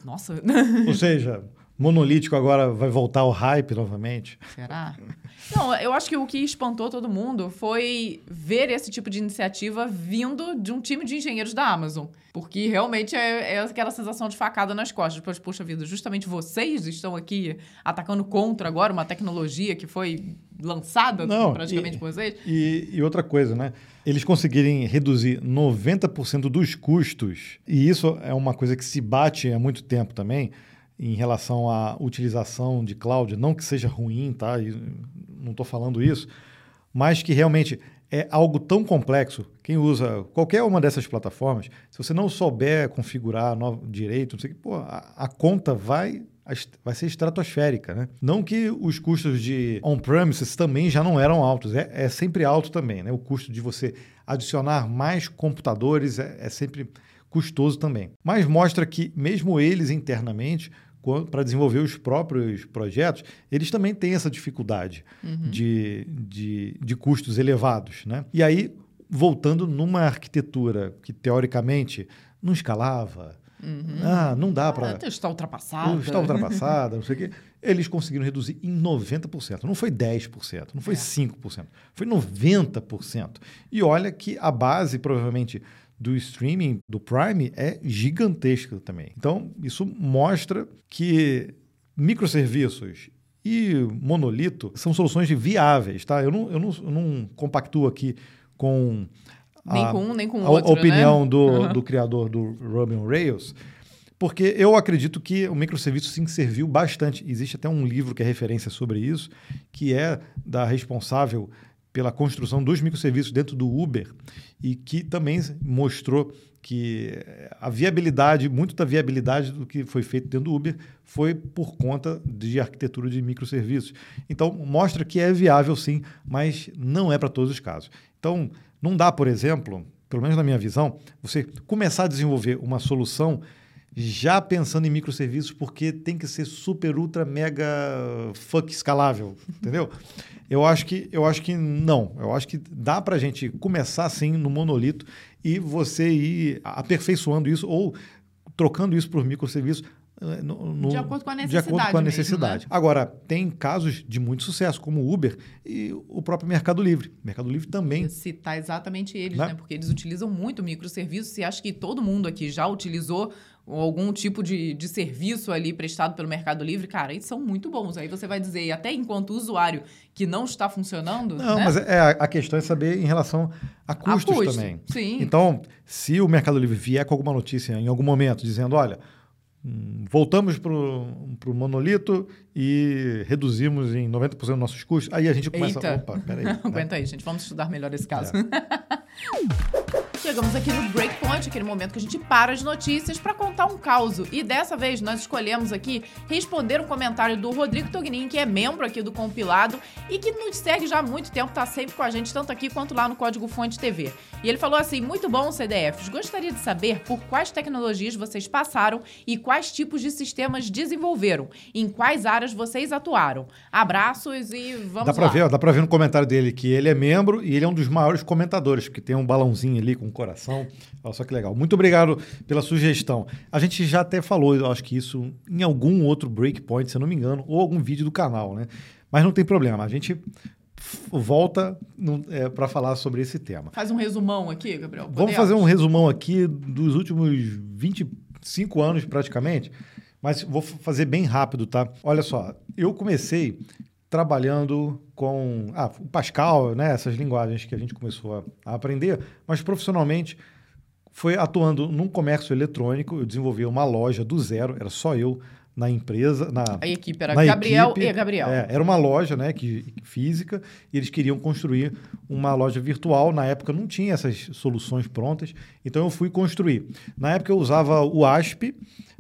Nossa, Ou seja, monolítico agora vai voltar ao hype novamente. será? Não, eu acho que o que espantou todo mundo foi ver esse tipo de iniciativa vindo de um time de engenheiros da Amazon. Porque realmente é, é aquela sensação de facada nas costas. Pois, poxa vida, justamente vocês estão aqui atacando contra agora uma tecnologia que foi lançada Não, praticamente e- por vocês. E, e outra coisa, né? Eles conseguirem reduzir 90% dos custos, e isso é uma coisa que se bate há muito tempo também, em relação à utilização de cloud, não que seja ruim, tá? E não estou falando isso, mas que realmente é algo tão complexo. Quem usa qualquer uma dessas plataformas, se você não souber configurar direito, não sei pô, a, a conta vai, vai ser estratosférica. Né? Não que os custos de on-premises também já não eram altos, é, é sempre alto também. Né? O custo de você adicionar mais computadores é, é sempre custoso também. Mas mostra que, mesmo eles internamente, para desenvolver os próprios projetos, eles também têm essa dificuldade de, de, de custos elevados. Né? E aí, voltando numa arquitetura que, teoricamente, não escalava, ah, não dá para... Ah, está ultrapassado. Está ultrapassada, não sei o quê. Eles conseguiram reduzir em 90%. Não foi 10%, não foi É. 5%, foi 90%. E olha que a base, provavelmente, do streaming, do Prime, é gigantesca também. Então, isso mostra que microserviços e monolito são soluções viáveis, tá? Eu não, eu não, eu não compactuo aqui com Nem a- com um, nem com a, outro, a opinião né? do, Uhum. do criador do Ruby Rails, porque eu acredito que o microserviço sim serviu bastante. Existe até um livro que é referência sobre isso, que é da responsável pela construção dos microserviços dentro do Uber e que também mostrou que a viabilidade, muito da viabilidade do que foi feito dentro do Uber foi por conta de arquitetura de microserviços. Então, mostra que é viável sim, mas não é para todos os casos. Então, não dá, por exemplo, pelo menos na minha visão, você começar a desenvolver uma solução já pensando em microserviços, porque tem que ser super, ultra, mega fuck escalável, entendeu? Eu acho que eu acho que não. Eu acho que dá para a gente começar assim no monolito e você ir aperfeiçoando isso ou trocando isso por microserviços eh, no- no- De acordo com a de acordo com a necessidade mesmo, necessidade. Agora, tem casos de muito sucesso, como o Uber e o próprio Mercado Livre. Mercado Livre também citar exatamente eles, Né? né? Porque eles utilizam muito microserviços e acho que todo mundo aqui já utilizou algum tipo de, de serviço ali prestado pelo Mercado Livre. Cara, eles são muito bons. Aí você vai dizer, e até enquanto usuário que não está funcionando, Não, né? mas é, a, a questão é saber em relação a custos custo, também. sim. Então, se o Mercado Livre vier com alguma notícia em algum momento dizendo, olha, hum, voltamos para o monolito e reduzimos em 90% dos nossos custos, aí a gente começa, Eita. opa, peraí. né? Aguenta aí, gente. Vamos estudar melhor esse caso. Chegamos aqui no Breakpoint, aquele momento que a gente para as notícias para contar um caos. E dessa vez nós escolhemos aqui responder um comentário do Rodrigo Tognin, que é membro aqui do compilado e que nos segue já há muito tempo, tá sempre com a gente, tanto aqui quanto lá no Código Fonte TV. E ele falou assim: muito bom, CDFs. Gostaria de saber por quais tecnologias vocês passaram e quais tipos de sistemas desenvolveram, em quais áreas vocês atuaram. Abraços e vamos Dá pra, lá. ver, dá pra ver no comentário dele que ele é membro e ele é um dos maiores comentadores, porque tem um balãozinho ali com um coração. Olha só que legal. Muito obrigado pela sugestão. A gente já até falou, eu acho que isso em algum outro breakpoint, se eu não me engano, ou algum vídeo do canal, né? Mas não tem problema. A gente volta para falar sobre esse tema. Faz um resumão aqui, Gabriel. Vamos Podemos? fazer um resumão aqui dos últimos 25 anos, praticamente, mas vou fazer bem rápido, tá? Olha só, eu comecei trabalhando com ah, o Pascal, né, essas linguagens que a gente começou a, a aprender, mas profissionalmente foi atuando num comércio eletrônico, eu desenvolvi uma loja do zero, era só eu na empresa, na, A equipe era Gabriel equipe, e Gabriel. é, era uma loja né, que, física e eles queriam construir uma loja virtual. Na época não tinha essas soluções prontas, então eu fui construir. Na época eu usava o ASP,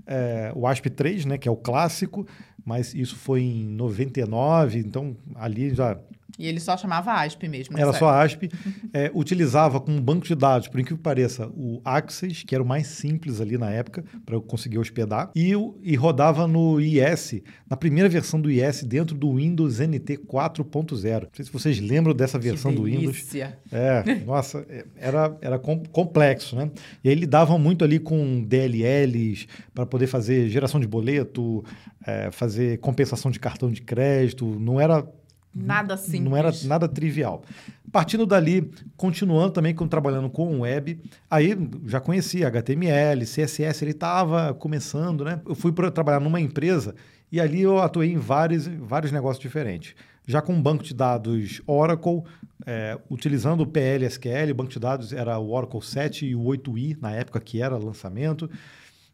é, o ASP 3, né, que é o clássico, mas isso foi em 99, então ali já E ele só chamava ASP mesmo. era Sério. só ASP. É, utilizava como banco de dados, por incrível que pareça, o Access, que era o mais simples ali na época, para eu conseguir hospedar, e, e rodava no IS, na primeira versão do IS, dentro do Windows NT 4.0. Não sei se vocês lembram dessa versão do Windows. É, nossa, é, era, era com- complexo, né? E aí lidavam muito ali com DLLs para poder fazer geração de boleto, é, fazer compensação de cartão de crédito. Não era Nada simples. não era nada trivial. Partindo dali, continuando também com, trabalhando com web, aí já conhecia HTML, CSS, ele estava começando, né? Eu fui para trabalhar numa empresa e ali eu atuei em vários, vários negócios diferentes. Já com um banco de dados Oracle, é, utilizando o PLSQL, o banco de dados era o Oracle 7 e o 8i, na época que era lançamento.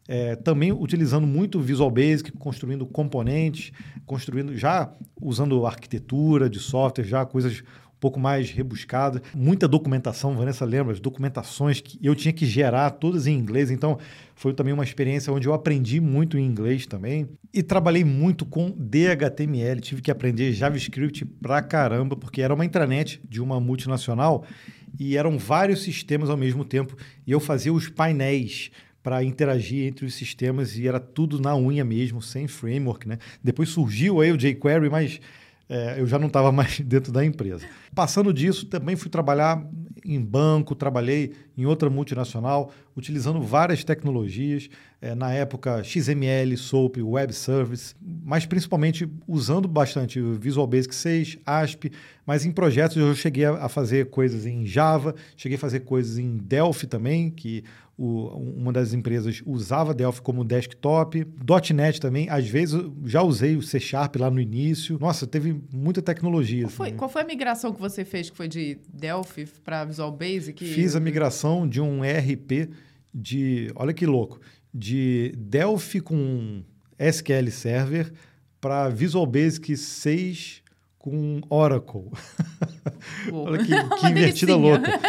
É, também utilizando muito Visual Basic, construindo componentes, construindo já usando arquitetura de software, já coisas um pouco mais rebuscadas. Muita documentação, Vanessa lembra, as documentações que eu tinha que gerar todas em inglês, então foi também uma experiência onde eu aprendi muito em inglês também. E trabalhei muito com DHTML, tive que aprender JavaScript pra caramba, porque era uma intranet de uma multinacional e eram vários sistemas ao mesmo tempo, e eu fazia os painéis para interagir entre os sistemas e era tudo na unha mesmo, sem framework, né? Depois surgiu aí o jQuery, mas é, eu já não estava mais dentro da empresa. Passando disso, também fui trabalhar em banco, trabalhei em outra multinacional, utilizando várias tecnologias, é, na época XML, SOAP, Web Service, mas principalmente usando bastante Visual Basic 6, ASP, mas em projetos eu cheguei a, a fazer coisas em Java, cheguei a fazer coisas em Delphi também, que o, uma das empresas usava Delphi como desktop, .NET também, às vezes já usei o C Sharp lá no início. Nossa, teve muita tecnologia. Qual foi, assim. qual foi a migração que você fez, que foi de Delphi para Visual Basic? Fiz a migração de um ERP de, olha que louco, de Delphi com SQL Server para Visual Basic 6 com Oracle. Olha que, que invertida louca.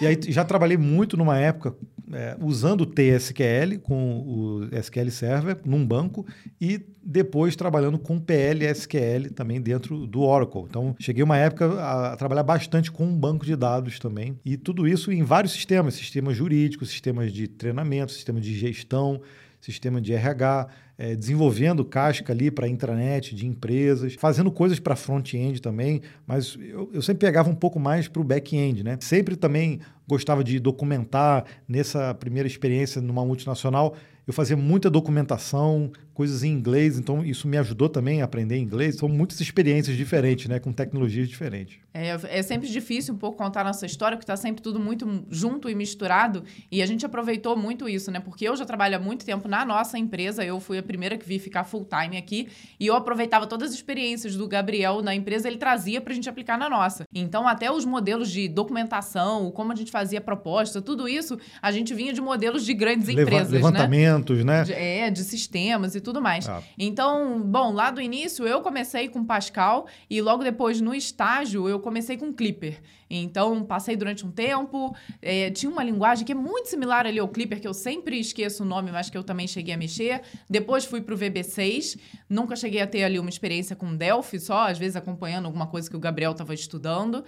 E aí já trabalhei muito numa época é, usando o TSQL com o SQL Server num banco e depois trabalhando com PLSQL também dentro do Oracle. Então cheguei uma época a, a trabalhar bastante com um banco de dados também e tudo isso em vários sistemas, sistemas jurídicos, sistemas de treinamento, sistemas de gestão, sistema de RH, é, desenvolvendo casca ali para intranet de empresas, fazendo coisas para front-end também, mas eu, eu sempre pegava um pouco mais para o back-end, né? Sempre também gostava de documentar nessa primeira experiência numa multinacional. Eu fazia muita documentação, coisas em inglês, então isso me ajudou também a aprender inglês. São muitas experiências diferentes, né, com tecnologias diferentes. É, é sempre difícil um pouco contar nossa história, porque está sempre tudo muito junto e misturado. E a gente aproveitou muito isso, né? Porque eu já trabalho há muito tempo na nossa empresa, eu fui a primeira que vi ficar full time aqui, e eu aproveitava todas as experiências do Gabriel na empresa, ele trazia para a gente aplicar na nossa. Então, até os modelos de documentação, como a gente fazia proposta, tudo isso, a gente vinha de modelos de grandes Leva empresas, levantamentos, né? Né? De, é, de sistemas e tudo mais. Ah. Então, bom, lá do início eu comecei com Pascal e logo depois no estágio eu comecei com Clipper. Então, passei durante um tempo, é, tinha uma linguagem que é muito similar ali ao Clipper, que eu sempre esqueço o nome, mas que eu também cheguei a mexer. Depois fui para o VB6, nunca cheguei a ter ali uma experiência com Delphi, só às vezes acompanhando alguma coisa que o Gabriel estava estudando.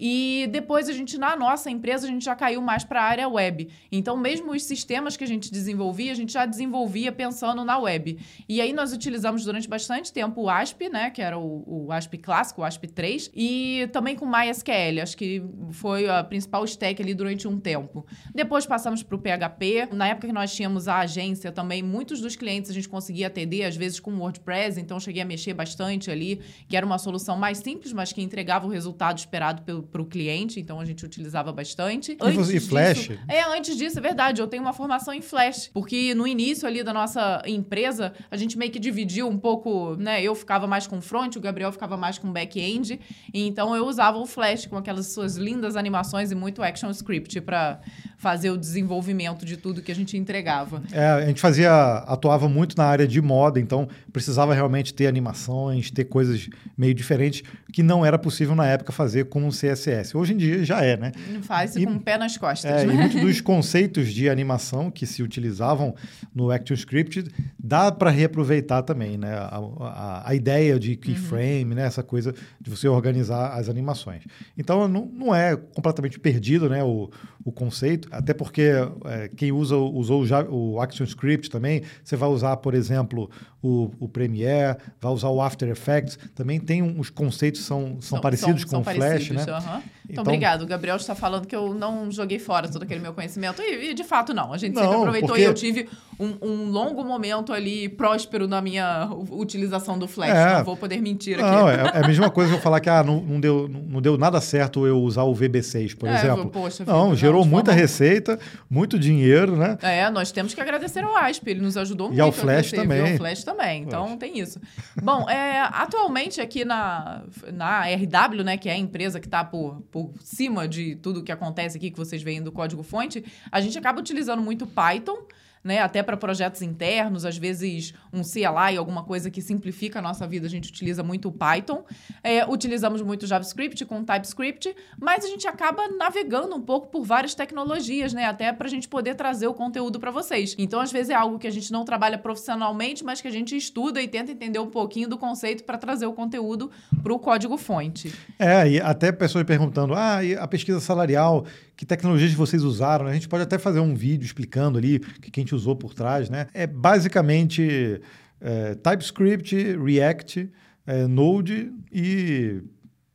E depois a gente, na nossa empresa, a gente já caiu mais para a área web. Então, mesmo os sistemas que a gente desenvolvia, a gente já desenvolvia pensando na web. E aí nós utilizamos durante bastante tempo o ASP, né? Que era o, o ASP clássico, o ASP 3, e também com MySQL. Acho que foi a principal stack ali durante um tempo. Depois passamos para o PHP. Na época que nós tínhamos a agência também, muitos dos clientes a gente conseguia atender, às vezes com WordPress, então cheguei a mexer bastante ali, que era uma solução mais simples, mas que entregava o resultado esperado pelo para o cliente, então a gente utilizava bastante. E, você, e Flash? Disso, é, antes disso, é verdade, eu tenho uma formação em Flash, porque no início ali da nossa empresa, a gente meio que dividiu um pouco, né? Eu ficava mais com front, o Gabriel ficava mais com back-end, então eu usava o Flash com aquelas suas lindas animações e muito action script para fazer o desenvolvimento de tudo que a gente entregava. É, a gente fazia, atuava muito na área de moda, então precisava realmente ter animações, ter coisas meio diferentes que não era possível na época fazer com o CSS. Hoje em dia já é, né? Faz e, com o pé nas costas. É, né? E muitos dos conceitos de animação que se utilizavam no ActionScript dá para reaproveitar também, né? A, a, a ideia de keyframe, uhum. né? Essa coisa de você organizar as animações. Então não, não é completamente perdido, né? O, o conceito, até porque é, quem usa usou já o ActionScript também, você vai usar, por exemplo, o, o Premiere, vai usar o After Effects, também tem uns conceitos são, são, são parecidos são, com são o Flash, parecidos, né? Uhum. Então, então, obrigado. O Gabriel está falando que eu não joguei fora todo aquele meu conhecimento. E, e de fato, não. A gente não, sempre aproveitou porque... e eu tive um, um, longo momento ali próspero na minha utilização do Flash. É, não vou poder mentir aqui. Não, é, é, a mesma coisa que eu falar que ah, não, não, deu, não deu nada certo eu usar o VB6, por é, exemplo. Poxa, não, gerou muita receita, muito dinheiro, né? É, nós temos que agradecer ao ASP. Ele nos ajudou muito. E ao Flash também. E ao Flash também. Então, Flash. tem isso. Bom, é, atualmente aqui na, na RW, né, que é a empresa que está por, por cima de tudo que acontece aqui, que vocês veem do código-fonte, a gente acaba utilizando muito Python né? Até para projetos internos, às vezes um CLI, alguma coisa que simplifica a nossa vida, a gente utiliza muito o Python. É, utilizamos muito JavaScript com TypeScript, mas a gente acaba navegando um pouco por várias tecnologias, né? Até para a gente poder trazer o conteúdo para vocês. Então, às vezes é algo que a gente não trabalha profissionalmente, mas que a gente estuda e tenta entender um pouquinho do conceito para trazer o conteúdo para o código-fonte. É, e até pessoas perguntando: ah, a pesquisa salarial, que tecnologias vocês usaram? A gente pode até fazer um vídeo explicando ali o que a gente usou por trás, né? É basicamente é, TypeScript, React, é, Node e,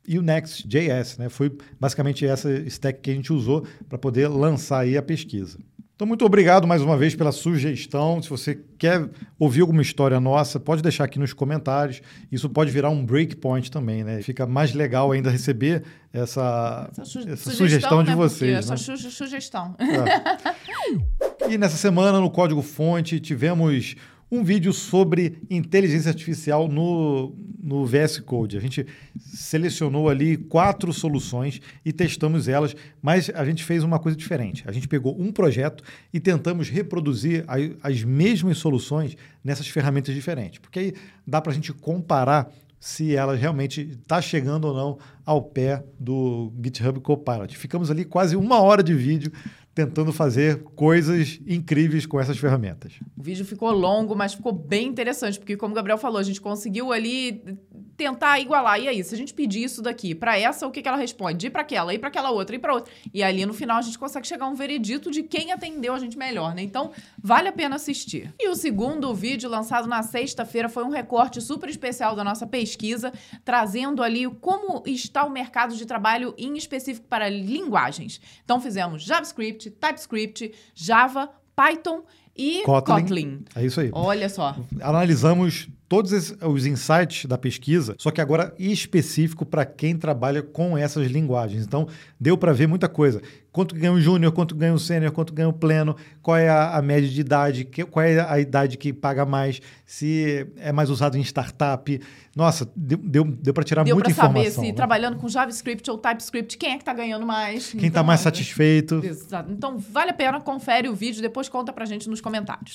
e o Next.js, né? Foi basicamente essa stack que a gente usou para poder lançar aí a pesquisa. Então, muito obrigado mais uma vez pela sugestão. Se você quer ouvir alguma história nossa, pode deixar aqui nos comentários. Isso pode virar um breakpoint também, né? Fica mais legal ainda receber essa, essa, su essa sugestão, sugestão de né? vocês. Essa né? su sugestão. É. E nessa semana, no Código Fonte, tivemos um vídeo sobre inteligência artificial no, no VS Code. A gente selecionou ali quatro soluções e testamos elas, mas a gente fez uma coisa diferente. A gente pegou um projeto e tentamos reproduzir as mesmas soluções nessas ferramentas diferentes, porque aí dá para a gente comparar se ela realmente está chegando ou não ao pé do GitHub Copilot. Ficamos ali quase uma hora de vídeo tentando fazer coisas incríveis com essas ferramentas. O vídeo ficou longo, mas ficou bem interessante, porque como o Gabriel falou, a gente conseguiu ali tentar igualar. E aí, se a gente pedir isso daqui para essa, o que, que ela responde? E para aquela, e para aquela outra, e para outra. E ali no final a gente consegue chegar a um veredito de quem atendeu a gente melhor, né? Então, vale a pena assistir. E o segundo vídeo lançado na sexta-feira foi um recorte super especial da nossa pesquisa, trazendo ali como está o mercado de trabalho em específico para linguagens. Então, fizemos JavaScript, TypeScript, Java, Python e Kotlin. Kotlin. É isso aí. Olha só. Analisamos todos os insights da pesquisa, só que agora específico para quem trabalha com essas linguagens. Então, deu para ver muita coisa. Quanto ganha o júnior, quanto ganha o sênior, quanto ganha o pleno, qual é a, a média de idade, que- qual é a idade que paga mais, se é mais usado em startup. Nossa, deu, deu, deu para tirar Deu muita para saber informação. se né? trabalhando com JavaScript ou TypeScript, quem é que tá ganhando mais. Quem está Então, mais olha, satisfeito. Exato. Então, vale a pena, confere o vídeo, depois conta pra gente nos comentários.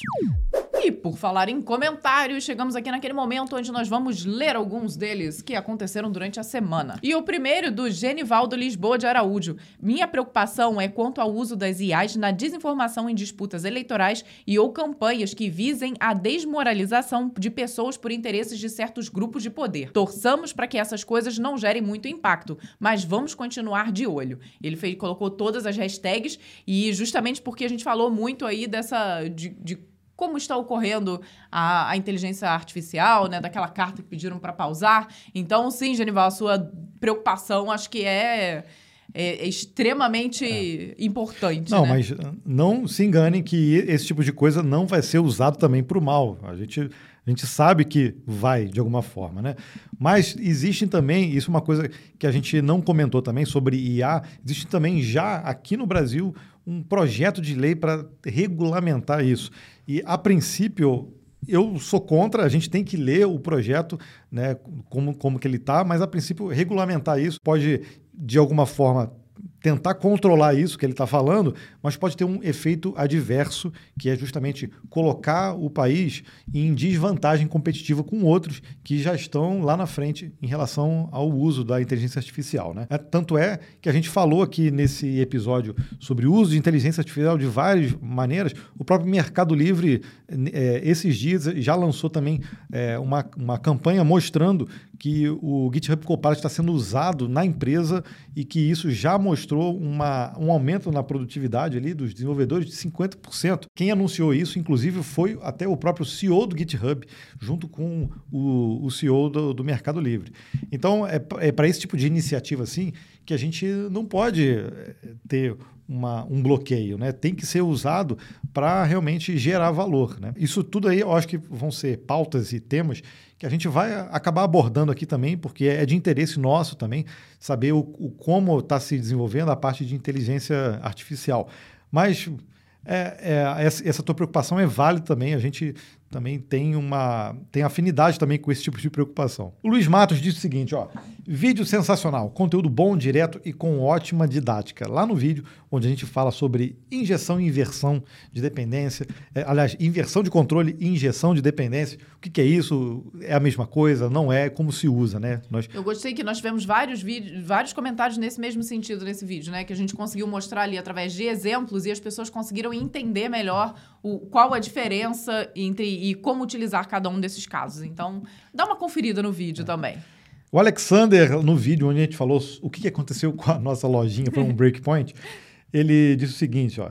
E por falar em comentários, chegamos aqui naquele momento onde nós vamos ler alguns deles que aconteceram durante a semana. E o primeiro do Genivaldo Lisboa de Araújo. Minha preocupação é quanto ao uso das IAs na desinformação em disputas eleitorais e ou campanhas que visem a desmoralização de pessoas por interesses de certos grupos de poder. Torçamos para que essas coisas não gerem muito impacto, mas vamos continuar de olho. Ele fez, colocou todas as hashtags e justamente porque a gente falou muito aí dessa de, de como está ocorrendo a, a inteligência artificial, né? Daquela carta que pediram para pausar. Então, sim, Genival, a sua preocupação acho que é, é- é extremamente importante. Não, né? mas não se enganem que esse tipo de coisa não vai ser usado também para o mal. A gente, a gente sabe que vai, de alguma forma, né? Mas existem também, isso é uma coisa que a gente não comentou também sobre IA, existe também já aqui no Brasil um projeto de lei para regulamentar isso. E, a princípio, eu sou contra, a gente tem que ler o projeto, né, como, como que ele está, mas a princípio regulamentar isso pode, de alguma forma, tentar controlar isso que ele está falando, mas pode ter um efeito adverso, que é justamente colocar o país em desvantagem competitiva com outros que já estão lá na frente em relação ao uso da inteligência artificial. Né? É, Tanto é que a gente falou aqui nesse episódio sobre o uso de inteligência artificial de várias maneiras. O próprio Mercado Livre, eh, esses dias, já lançou também eh, uma, uma campanha mostrando que o GitHub Copilot está sendo usado na empresa e que isso já mostrou uma, um aumento na produtividade ali dos desenvolvedores de 50%. Quem anunciou isso, inclusive, foi até o próprio CEO do GitHub, junto com o, o CEO do, do Mercado Livre. Então, é, é para esse tipo de iniciativa assim que a gente não pode eh, ter uma- um bloqueio, né? Tem que ser usado para realmente gerar valor, né? Isso tudo aí eu acho que vão ser pautas e temas que a gente vai acabar abordando aqui também, porque é de interesse nosso também saber o, o como está se desenvolvendo a parte de inteligência artificial. Mas é, é, essa, essa tua preocupação é válida também. A gente também tem uma tem afinidade também com esse tipo de preocupação. O Luiz Matos disse o seguinte, ó, vídeo sensacional, conteúdo bom, direto e com ótima didática. Lá no vídeo onde a gente fala sobre injeção e inversão de dependência, é, aliás, inversão de controle e injeção de dependência. O que, que é isso? É a mesma coisa? Não é? Como se usa, né? Nós Eu gostei que nós tivemos vários vídeos, vários comentários nesse mesmo sentido nesse vídeo, né? Que a gente conseguiu mostrar ali através de exemplos e as pessoas conseguiram entender melhor o, qual a diferença entre e como utilizar cada um desses casos. Então, dá uma conferida no vídeo também. O Alexander, no vídeo onde a gente falou o que aconteceu com a nossa lojinha, foi um breakpoint, ele disse o seguinte, ó.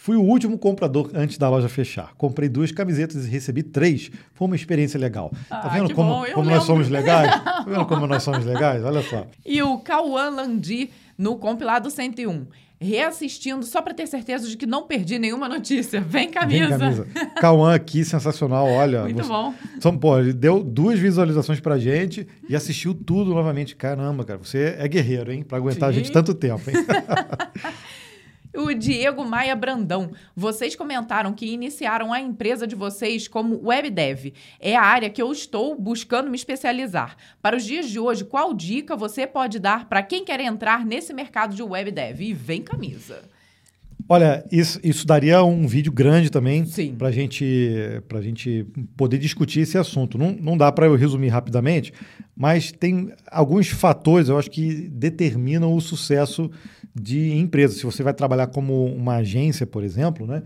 Fui o último comprador antes da loja fechar. Comprei duas camisetas e recebi três. Foi uma experiência legal. Tá Ah, vendo que como, como nós lembro. somos legais? Tá vendo como nós somos legais? Olha só. E o Cauã Landi no compilado 101. Reassistindo só para ter certeza de que não perdi nenhuma notícia. Vem camisa. Vem camisa. Cauã aqui, sensacional. Olha. Muito você- bom. São, pô, ele deu duas visualizações pra gente e assistiu tudo novamente. Caramba, cara, você é guerreiro, hein? Pra aguentar a Sim. gente tanto tempo, hein? O Diego Maia Brandão. Vocês comentaram que iniciaram a empresa de vocês como webdev. É a área que eu estou buscando me especializar. Para os dias de hoje, qual dica você pode dar para quem quer entrar nesse mercado de webdev? E vem camisa. Olha, isso, isso daria um vídeo grande também para gente, a gente poder discutir esse assunto. Não, não dá para eu resumir rapidamente, mas tem alguns fatores, eu acho, que determinam o sucesso de empresas. Se você vai trabalhar como uma agência, por exemplo, né,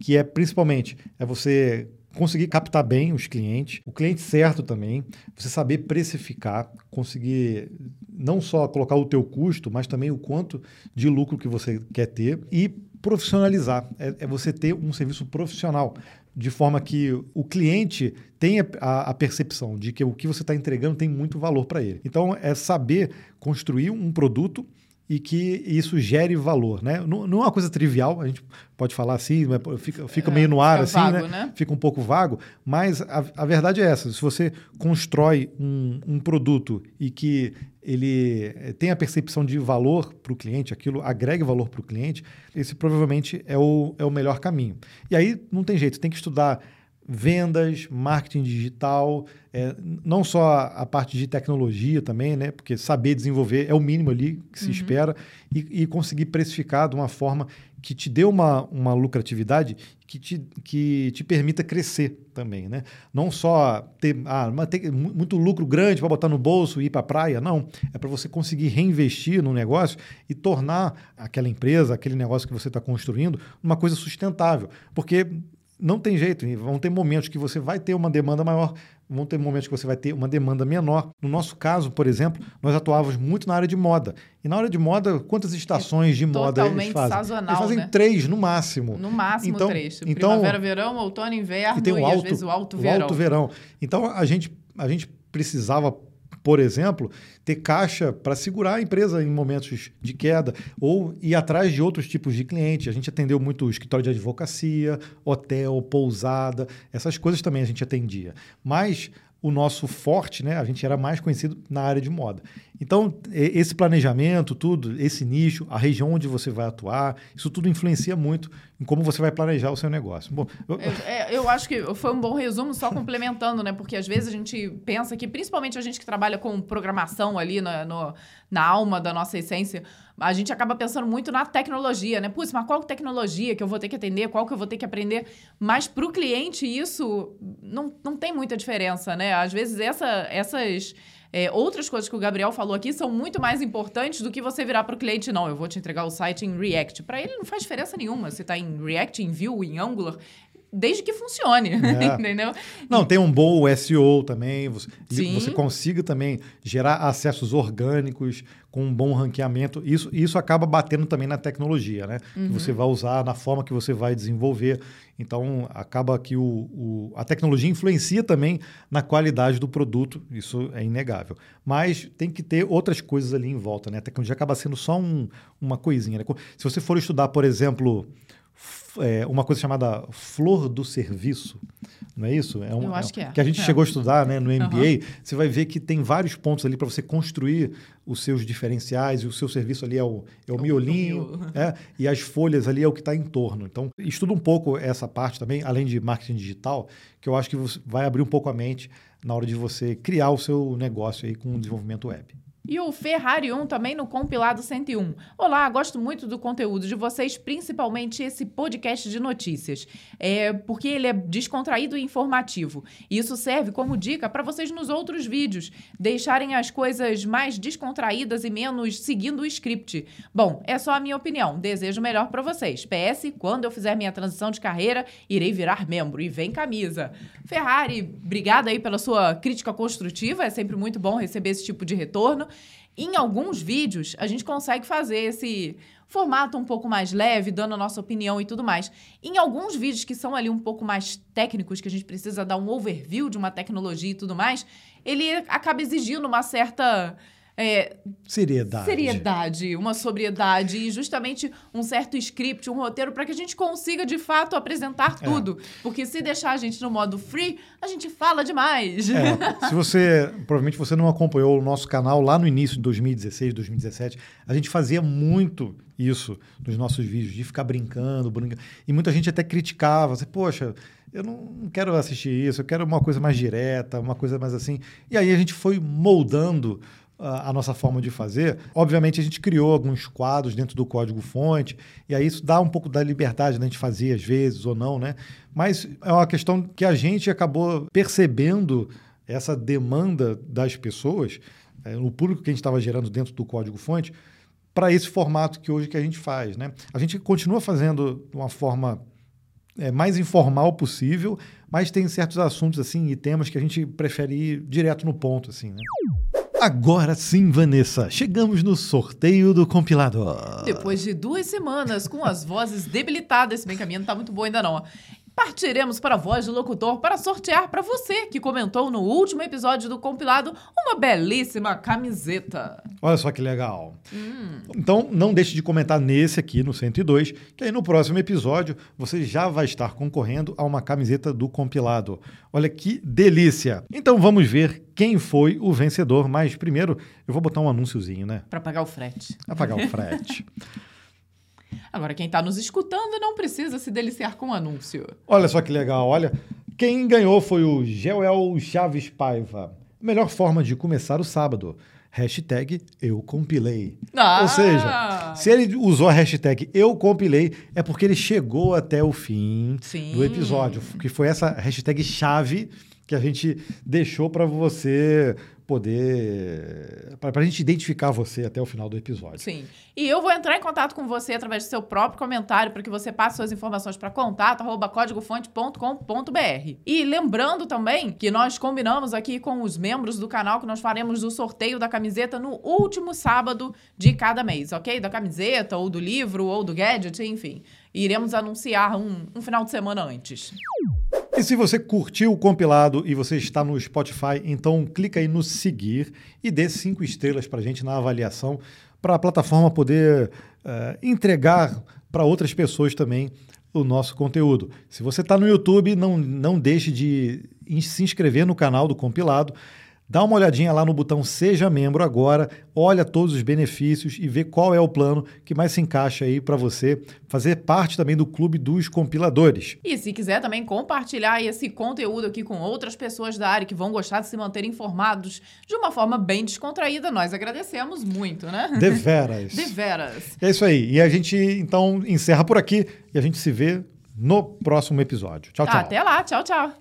que é principalmente é você conseguir captar bem os clientes, o cliente certo também, você saber precificar, conseguir não só colocar o teu custo, mas também o quanto de lucro que você quer ter e profissionalizar. É, é você ter um serviço profissional de forma que o cliente tenha a, a percepção de que o que você está entregando tem muito valor para ele. Então, é saber construir um produto e que isso gere valor, né? Não, não, é uma coisa trivial, a gente pode falar assim, fica, fica é, meio no ar assim, vago, né? né? Fica um pouco vago, mas a, a verdade é essa: se você constrói um, um produto e que ele eh, tem a percepção de valor para o cliente, aquilo agrega valor para o cliente, esse provavelmente é o, é o melhor caminho. E aí não tem jeito, tem que estudar vendas, marketing digital, é, não só a parte de tecnologia também, né? Porque saber desenvolver é o mínimo ali que se uhum. espera e, e, conseguir precificar de uma forma que te dê uma, uma lucratividade que te, que te permita crescer também, né? Não só ter, ah, ter muito lucro grande para botar no bolso e ir para a praia, não. É para você conseguir reinvestir no negócio e tornar aquela empresa, aquele negócio que você está construindo, uma coisa sustentável. Porque não tem jeito, vão ter momentos que você vai ter uma demanda maior, vão ter momentos que você vai ter uma demanda menor. No nosso caso, por exemplo, nós atuávamos muito na área de moda. E na área de moda, quantas estações é de moda eles fazem? Sazonal, eles fazem né? três no máximo. No máximo então, três. Então, Primavera, verão, outono, inverno e, tem e alto, às vezes o alto verão. O alto verão. Então a gente, a gente precisava por exemplo, ter caixa para segurar a empresa em momentos de queda ou ir atrás de outros tipos de clientes. A gente atendeu muito escritório de advocacia, hotel, pousada, essas coisas também a gente atendia. Mas o nosso forte, né? A gente era mais conhecido na área de moda. Então, esse planejamento, tudo, esse nicho, a região onde você vai atuar, isso tudo influencia muito em como você vai planejar o seu negócio. Bom, eu... É, eu acho que foi um bom resumo, só complementando, né? Porque às vezes a gente pensa que, principalmente a gente que trabalha com programação ali na, no, na alma da nossa essência, a gente acaba pensando muito na tecnologia, né? Putz, mas qual tecnologia que eu vou ter que atender, qual que eu vou ter que aprender? Mas para o cliente isso não, não tem muita diferença, né? Às vezes essa, essas é, outras coisas que o Gabriel falou aqui são muito mais importantes do que você virar para o cliente, não, eu vou te entregar o site em React. Para ele não faz diferença nenhuma. Você está em React, em Vue, em Angular, desde que funcione, é. entendeu? Não, tem um bom SEO também, você, você consiga também gerar acessos orgânicos com um bom ranqueamento. Isso, isso acaba batendo também na tecnologia, né? Uhum. Que você vai usar, na forma que você vai desenvolver. Então, acaba que o, o, a tecnologia influencia também na qualidade do produto, isso é inegável. Mas tem que ter outras coisas ali em volta, né? A tecnologia acaba sendo só um, uma coisinha. Né? Se você for estudar, por exemplo é, uma coisa chamada flor do serviço, não é isso? É um, Eu acho que é. Que a gente é. chegou a estudar né, no MBA. Uhum. Você vai ver que tem vários pontos ali para você construir os seus diferenciais e o seu serviço ali é o, é o, o miolinho é, e as folhas ali é o que está em torno. Então, estuda um pouco essa parte também, além de marketing digital, que eu acho que vai abrir um pouco a mente na hora de você criar o seu negócio aí com o desenvolvimento web. E o Ferrari 1 também no compilado 101. Olá, gosto muito do conteúdo de vocês, principalmente esse podcast de notícias, é, porque ele é descontraído e informativo. E isso serve como dica para vocês nos outros vídeos, deixarem as coisas mais descontraídas e menos seguindo o script. Bom, é só a minha opinião. Desejo melhor para vocês. PS, quando eu fizer minha transição de carreira, irei virar membro e vem camisa. Ferrari, obrigada aí pela sua crítica construtiva, é sempre muito bom receber esse tipo de retorno. Em alguns vídeos, a gente consegue fazer esse formato um pouco mais leve, dando a nossa opinião e tudo mais. Em alguns vídeos que são ali um pouco mais técnicos, que a gente precisa dar um overview de uma tecnologia e tudo mais, ele acaba exigindo uma certa é, seriedade. Seriedade, uma sobriedade e justamente um certo script, um roteiro para que a gente consiga de fato apresentar é. tudo. É. Porque se deixar a gente no modo free, a gente fala demais. É. Se você, provavelmente você não acompanhou o nosso canal lá no início de 2016, 2017, a gente fazia muito isso nos nossos vídeos, de ficar brincando, brincando. E muita gente até criticava, assim, poxa, eu não quero assistir isso, eu quero uma coisa mais direta, uma coisa mais assim. E aí a gente foi moldando a nossa forma de fazer. Obviamente, a gente criou alguns quadros dentro do código-fonte, e aí isso dá um pouco da liberdade da gente fazer, às vezes, ou não, né? Mas é uma questão que a gente acabou percebendo essa demanda das pessoas, é, no público que a gente estava gerando dentro do código-fonte, para esse formato que hoje que a gente faz, né? A gente continua fazendo de uma forma é, mais informal possível, mas tem certos assuntos assim e temas que a gente prefere ir direto no ponto, assim, né? Agora sim, Vanessa, chegamos no sorteio do compilador. Depois de duas semanas com as vozes debilitadas, bem que a minha não tá muito boa ainda não. Partiremos para a voz do locutor para sortear para você que comentou no último episódio do compilado uma belíssima camiseta. Olha só que legal. Então, não deixe de comentar nesse aqui, no 102, que aí no próximo episódio você já vai estar concorrendo a uma camiseta do compilado. Olha que delícia. Então, vamos ver quem foi o vencedor. Mas primeiro, eu vou botar um anúnciozinho, né? Para pagar o frete. Pra pagar o frete. Agora, quem tá nos escutando não precisa se deliciar com o anúncio. Olha só que legal. Olha, quem ganhou foi o Joel Chaves Paiva. Melhor forma de começar o sábado. Hashtag eu compilei. Ah! Ou seja, se ele usou a hashtag eu compilei, é porque ele chegou até o fim Sim. do episódio. Que foi essa hashtag chave que a gente deixou para você poder. para a gente identificar você até o final do episódio. Sim. E eu vou entrar em contato com você através do seu próprio comentário para que você passe suas informações para contato códigofonte.com.br. E lembrando também que nós combinamos aqui com os membros do canal que nós faremos o sorteio da camiseta no último sábado de cada mês, ok? Da camiseta, ou do livro, ou do gadget, enfim. Iremos anunciar um, um final de semana antes. E se você curtiu o compilado e você está no Spotify, então clica aí no seguir e dê cinco estrelas para a gente na avaliação, para a plataforma poder eh, entregar para outras pessoas também o nosso conteúdo. Se você está no YouTube, não, não deixe de se inscrever no canal do compilado. Dá uma olhadinha lá no botão Seja Membro agora, olha todos os benefícios e vê qual é o plano que mais se encaixa aí para você fazer parte também do clube dos compiladores. E se quiser também compartilhar esse conteúdo aqui com outras pessoas da área que vão gostar de se manter informados de uma forma bem descontraída, nós agradecemos muito, né? Deveras. Deveras. É isso aí. E a gente então encerra por aqui e a gente se vê no próximo episódio. Tchau, tchau. Até lá, tchau, tchau.